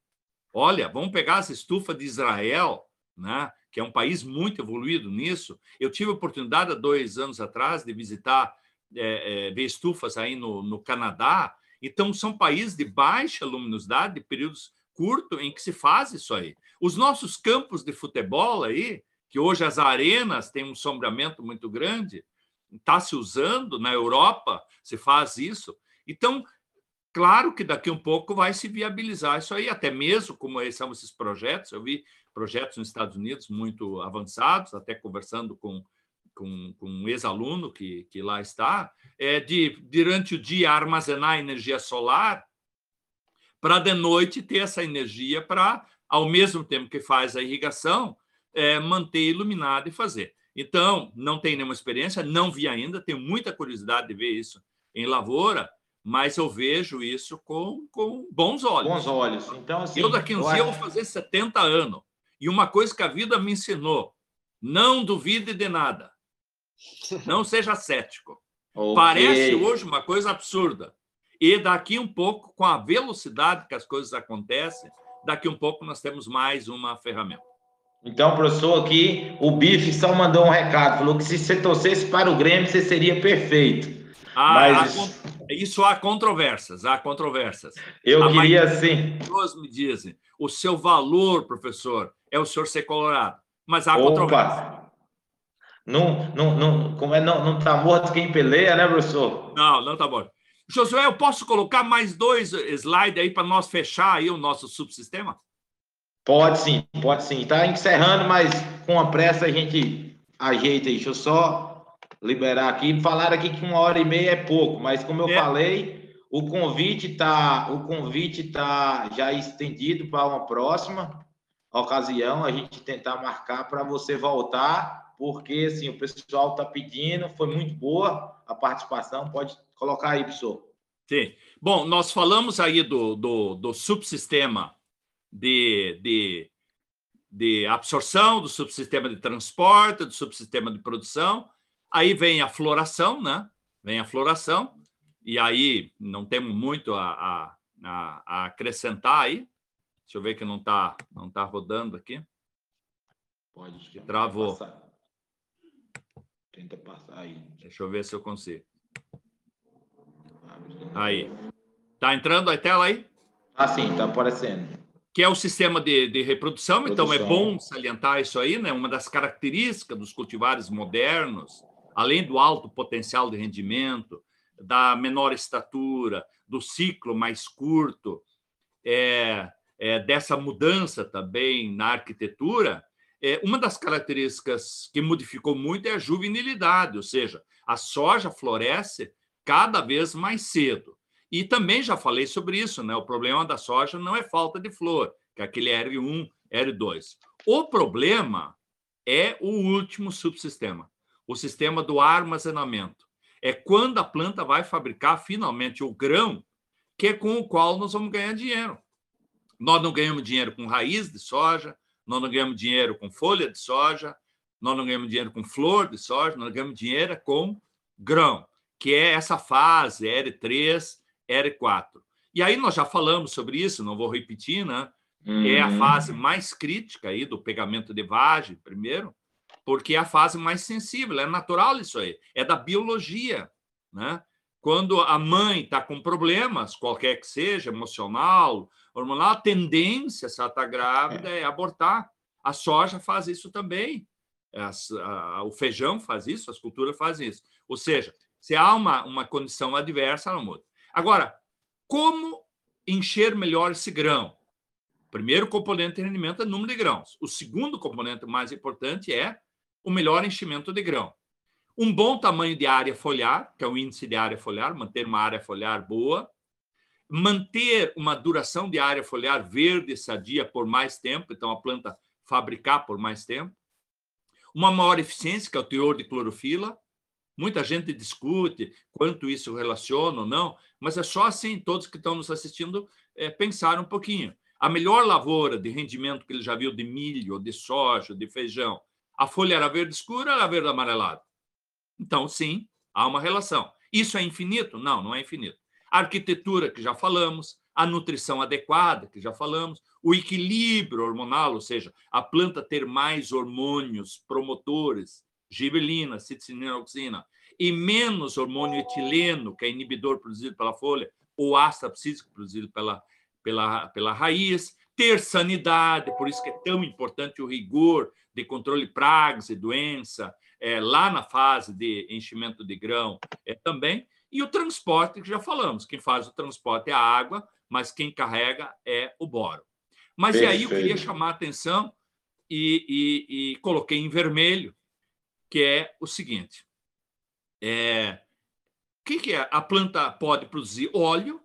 olha, vamos pegar essa estufa de Israel, né, que é um país muito evoluído nisso. Eu tive a oportunidade, há dois anos atrás, de visitar é, é, ver estufas aí no, no Canadá. Então, são países de baixa luminosidade, de períodos curtos, em que se faz isso aí. Os nossos campos de futebol aí, que hoje as arenas têm um sombreamento muito grande, está se usando na Europa, se faz isso. Então, claro que daqui um pouco vai se viabilizar isso aí, até mesmo como são esses projetos. Eu vi projetos nos Estados Unidos muito avançados, até conversando com com, com um ex-aluno que, que lá está, é de, durante o dia, armazenar energia solar para de noite ter essa energia para, ao mesmo tempo que faz a irrigação, é, manter iluminado e fazer. Então, não tenho nenhuma experiência, não vi ainda, tenho muita curiosidade de ver isso em lavoura, mas eu vejo isso com, com bons olhos. Bons olhos. Então, assim, eu daqui uns dias vou fazer 70 anos. E uma coisa que a vida me ensinou, não duvide de nada. Não seja cético. Okay. Parece hoje uma coisa absurda. E daqui um pouco, com a velocidade que as coisas acontecem, daqui um pouco nós temos mais uma ferramenta. Então, professor, aqui o Bife só mandou um recado, falou que se você torcesse para o Grêmio, você seria perfeito. Ah, Mas... há, isso há controvérsias, há controvérsias. Eu a queria sim. Pessoas me dizem, o seu valor, professor, é o senhor ser colorado. Mas há Opa. controvérsias. Não, não, não, como é, não, não tá morto quem peleia, né, professor? Não, não tá morto. Josué, eu posso colocar mais dois slides aí para nós fechar aí o nosso subsistema? Pode sim, pode sim. Está encerrando, mas com a pressa a gente ajeita aí. Deixa eu só liberar aqui. Falaram aqui que uma hora e meia é pouco, mas como eu é. falei, o convite tá, o convite tá já estendido para uma próxima ocasião. A gente tentar marcar para você voltar porque assim, o pessoal está pedindo, foi muito boa a participação. Pode colocar aí, professor. Sim. Bom, nós falamos aí do, do, do subsistema de, de, de absorção, do subsistema de transporte, do subsistema de produção. Aí vem a floração, né? Vem a floração, e aí não temos muito a, a, a acrescentar aí. Deixa eu ver que não está não tá rodando aqui. Pode. Travou. Passar. Tenta passar aí. Deixa eu ver se eu consigo. Aí. Tá entrando a tela aí? Ah, sim, tá aparecendo. Que é o sistema de, de reprodução, Produção. então é bom salientar isso aí, né? Uma das características dos cultivares modernos, além do alto potencial de rendimento, da menor estatura, do ciclo mais curto, é, é, dessa mudança também na arquitetura, é, uma das características que modificou muito é a juvenilidade, ou seja, a soja floresce cada vez mais cedo. E também já falei sobre isso, né? O problema da soja não é falta de flor, que é aquele R1, R2. O problema é o último subsistema, o sistema do armazenamento. É quando a planta vai fabricar finalmente o grão, que é com o qual nós vamos ganhar dinheiro. Nós não ganhamos dinheiro com raiz de soja, nós não ganhamos dinheiro com folha de soja, nós não ganhamos dinheiro com flor de soja, nós ganhamos dinheiro com grão, que é essa fase R3, R4. E aí nós já falamos sobre isso, não vou repetir, né? É a uhum. fase mais crítica aí do pegamento de vagem, primeiro, porque é a fase mais sensível, é natural isso aí, é da biologia, né? Quando a mãe está com problemas, qualquer que seja, emocional, hormonal, a tendência, se ela está grávida, é. é abortar. A soja faz isso também. As, a, o feijão faz isso, as culturas fazem isso. Ou seja, se há uma, uma condição adversa, não muda. Agora, como encher melhor esse grão? O primeiro componente de rendimento é o número de grãos. O segundo componente mais importante é o melhor enchimento de grão. Um bom tamanho de área foliar, que é o índice de área foliar, manter uma área foliar boa, manter uma duração de área foliar verde sadia por mais tempo, então a planta fabricar por mais tempo, uma maior eficiência, que é o teor de clorofila. Muita gente discute quanto isso relaciona ou não, mas é só assim, todos que estão nos assistindo, é, pensar um pouquinho. A melhor lavoura de rendimento que ele já viu de milho, de soja, de feijão, a folha era verde escura ou era verde amarelada? Então, sim, há uma relação. Isso é infinito? Não, não é infinito. A arquitetura, que já falamos, a nutrição adequada, que já falamos, o equilíbrio hormonal, ou seja, a planta ter mais hormônios promotores, gibelina, citicinina, auxina, e menos hormônio etileno, que é inibidor produzido pela folha, ou ácido abscísico produzido pela, pela, pela raiz, ter sanidade, por isso que é tão importante o rigor de controle pragas e doença, é, lá na fase de enchimento de grão é, também, e o transporte, que já falamos, quem faz o transporte é a água, mas quem carrega é o boro. Mas Perfeito. e aí eu queria chamar a atenção e, e, e, coloquei em vermelho, que é o seguinte: é, o que, que é? A planta pode produzir óleo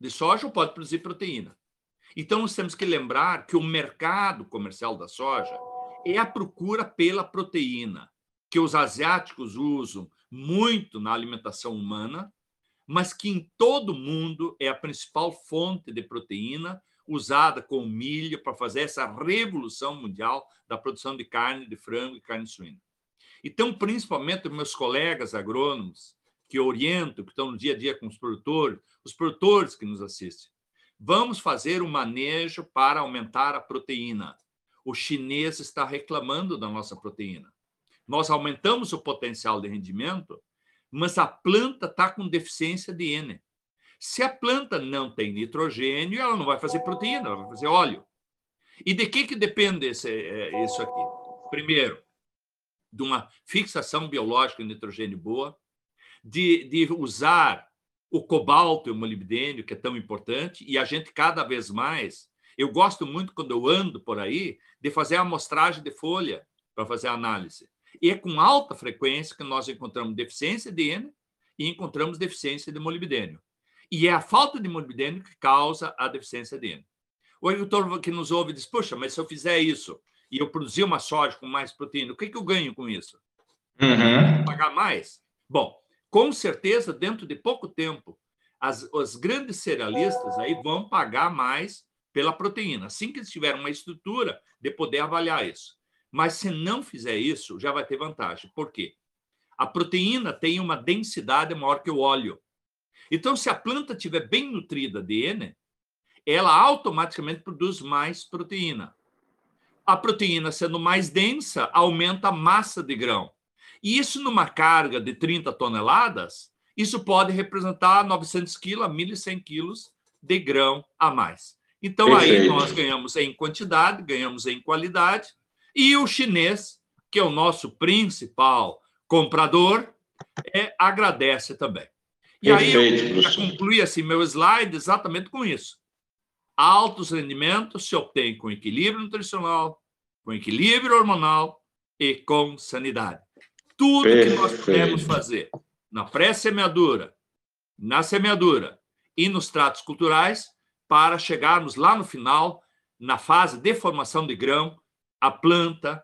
de soja ou pode produzir proteína. Então, nós temos que lembrar que o mercado comercial da soja é a procura pela proteína, que os asiáticos usam muito na alimentação humana, mas que em todo o mundo é a principal fonte de proteína usada com milho para fazer essa revolução mundial da produção de carne de frango e carne suína. Então, principalmente meus colegas agrônomos que orientam, que estão no dia a dia com os produtores, os produtores que nos assistem, vamos fazer um manejo para aumentar a proteína. O chinês está reclamando da nossa proteína. Nós aumentamos o potencial de rendimento, mas a planta está com deficiência de N. Se a planta não tem nitrogênio, ela não vai fazer proteína, ela vai fazer óleo. E de que, que depende esse, é, isso aqui? Primeiro, de uma fixação biológica de nitrogênio boa, de, de usar o cobalto e o molibdênio, que é tão importante, e a gente cada vez mais. Eu gosto muito, quando eu ando por aí, de fazer a amostragem de folha para fazer a análise. E é com alta frequência que nós encontramos deficiência de N e encontramos deficiência de molibdênio. E é a falta de molibdênio que causa a deficiência de N. O agricultor que nos ouve diz: Poxa, mas se eu fizer isso e eu produzir uma soja com mais proteína, o que, que eu ganho com isso? Uhum. Pagar mais? Bom, com certeza, dentro de pouco tempo, as, as grandes cerealistas aí vão pagar mais pela proteína, assim que eles tiverem uma estrutura de poder avaliar isso. Mas se não fizer isso, já vai ter vantagem. Por quê? A proteína tem uma densidade maior que o óleo. Então, se a planta estiver bem nutrida de N, ela automaticamente produz mais proteína. A proteína sendo mais densa, aumenta a massa de grão. E isso numa carga de 30 toneladas, isso pode representar 900 quilos a 1.100 quilos de grão a mais. Então, Perfeito. aí nós ganhamos em quantidade, ganhamos em qualidade, e o chinês, que é o nosso principal comprador, é, agradece também. E Perfeito, aí eu já concluí assim, meu slide exatamente com isso. Altos rendimentos se obtém com equilíbrio nutricional, com equilíbrio hormonal e com sanidade. Tudo Perfeito. que nós podemos fazer na pré-semeadura, na semeadura e nos tratos culturais para chegarmos lá no final, na fase de formação de grão, a planta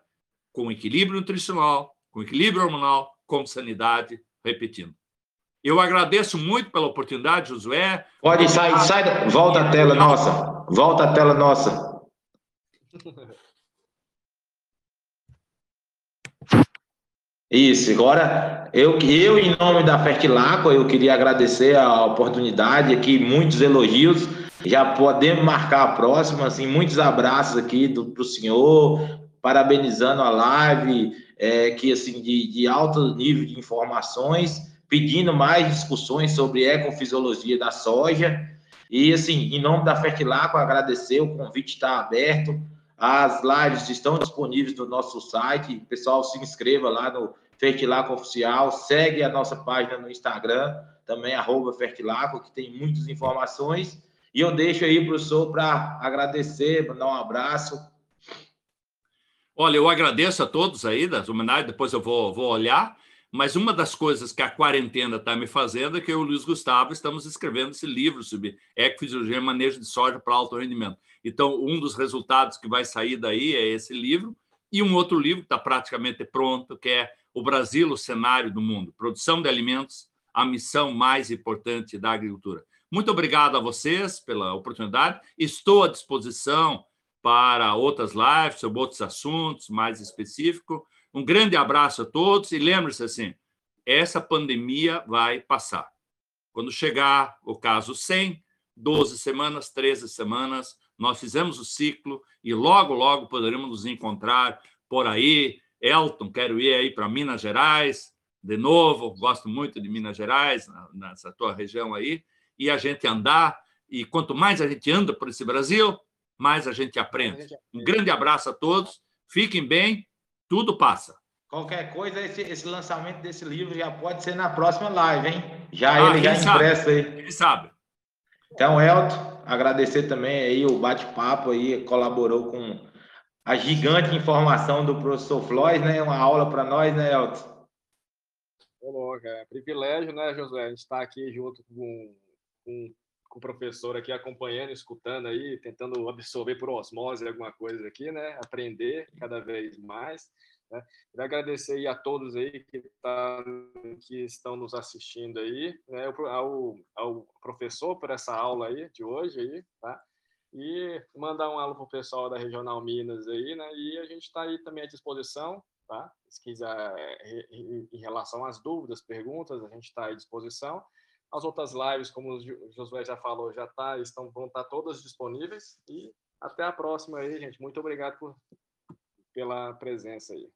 com equilíbrio nutricional, com equilíbrio hormonal, com sanidade, repetindo. Eu agradeço muito pela oportunidade, Josué. Pode sair, sai, volta a tela nossa. Volta a tela nossa. Isso, agora eu, eu em nome da Fertilaco, eu queria agradecer a oportunidade aqui, muitos elogios, já podemos marcar a próxima, assim, muitos abraços aqui para o senhor, parabenizando a live, é, que assim, de, de alto nível de informações, pedindo mais discussões sobre ecofisiologia da soja. E, assim, em nome da Fertilaco, agradecer, o convite está aberto As lives estão disponíveis no nosso site. Pessoal, se inscreva lá no Fertilaco Oficial. Segue a nossa página no Instagram, também, arroba Fertilaco, que tem muitas informações. E eu deixo aí, professor, para agradecer, mandar um abraço. Olha, eu agradeço a todos aí das homenagens, depois eu vou, vou olhar. Mas uma das coisas que a quarentena está me fazendo é que eu e o Luiz Gustavo estamos escrevendo esse livro sobre ecofisiologia e manejo de soja para alto rendimento. Então, um dos resultados que vai sair daí é esse livro, e um outro livro que está praticamente pronto, que é O Brasil, o cenário do mundo, produção de alimentos, a missão mais importante da agricultura. Muito obrigado a vocês pela oportunidade. Estou à disposição para outras lives sobre outros assuntos mais específicos. Um grande abraço a todos e lembre-se assim, essa pandemia vai passar. Quando chegar o caso 100, 12 semanas, 13 semanas, nós fizemos o ciclo e logo, logo poderemos nos encontrar por aí. Elton, quero ir aí para Minas Gerais, de novo, gosto muito de Minas Gerais, nessa tua região aí, e a gente andar. E quanto mais a gente anda por esse Brasil, mais a gente aprende. Um grande abraço a todos, fiquem bem tudo passa. Qualquer coisa, esse, esse, lançamento desse livro já pode ser na próxima live, hein? Já ah, ele já impresso aí. Ele sabe. Então, Elton, agradecer também aí o bate-papo aí, colaborou com a gigante informação do professor Flores, né? Uma aula para nós, né, Elton? Ô, é privilégio, né, Josué? A gente está aqui junto com, com, com, o professor aqui acompanhando, escutando aí, tentando absorver por osmose alguma coisa aqui, né? Aprender cada vez mais. Né? Agradecer a todos aí que, tá, que estão nos assistindo aí, né? ao, ao professor por essa aula aí de hoje aí, tá? E mandar um alô para o pessoal da Regional Minas aí, né? E a gente está aí também à disposição, tá? Se quiser, em relação às dúvidas, perguntas, a gente está à disposição. As outras lives, como o Josué já falou, já tá, estão vão estar tá todas disponíveis. E até a próxima aí, gente. Muito obrigado por, pela presença aí.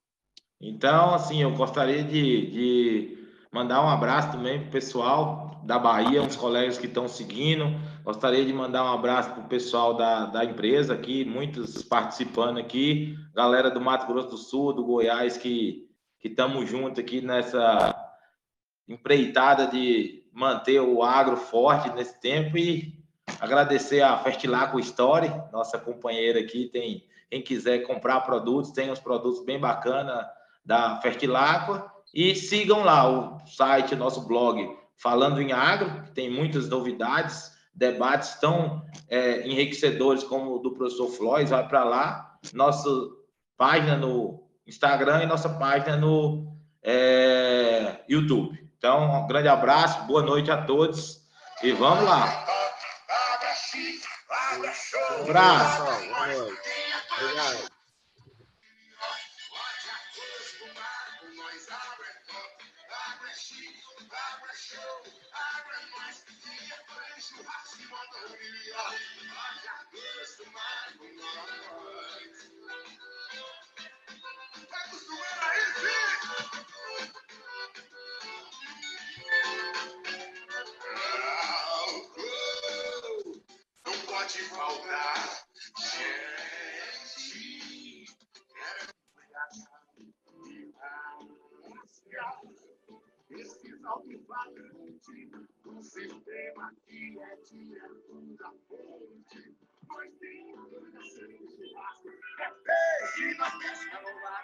Então, assim, eu gostaria de, de mandar um abraço também para o pessoal da Bahia, uns colegas que estão seguindo. Gostaria de mandar um abraço para o pessoal da, da empresa aqui, muitos participando aqui, galera do Mato Grosso do Sul, do Goiás, que estamos juntos aqui nessa empreitada de manter o agro forte nesse tempo e agradecer a Fertilaco Story, nossa companheira aqui, tem quem quiser comprar produtos, tem uns produtos bem bacanas da Fertilacqua e sigam lá o site, nosso blog Falando em Agro, que tem muitas novidades, debates tão é, enriquecedores como o do professor Flores, vai para lá, nossa página no Instagram e nossa página no é, YouTube. Então, um grande abraço, boa noite a todos e vamos lá. Um abraço. Obrigado. Pode faltar gente. Esse alto-falante, um sistema que é de altura fonte. Nós temos que ser é peixe na no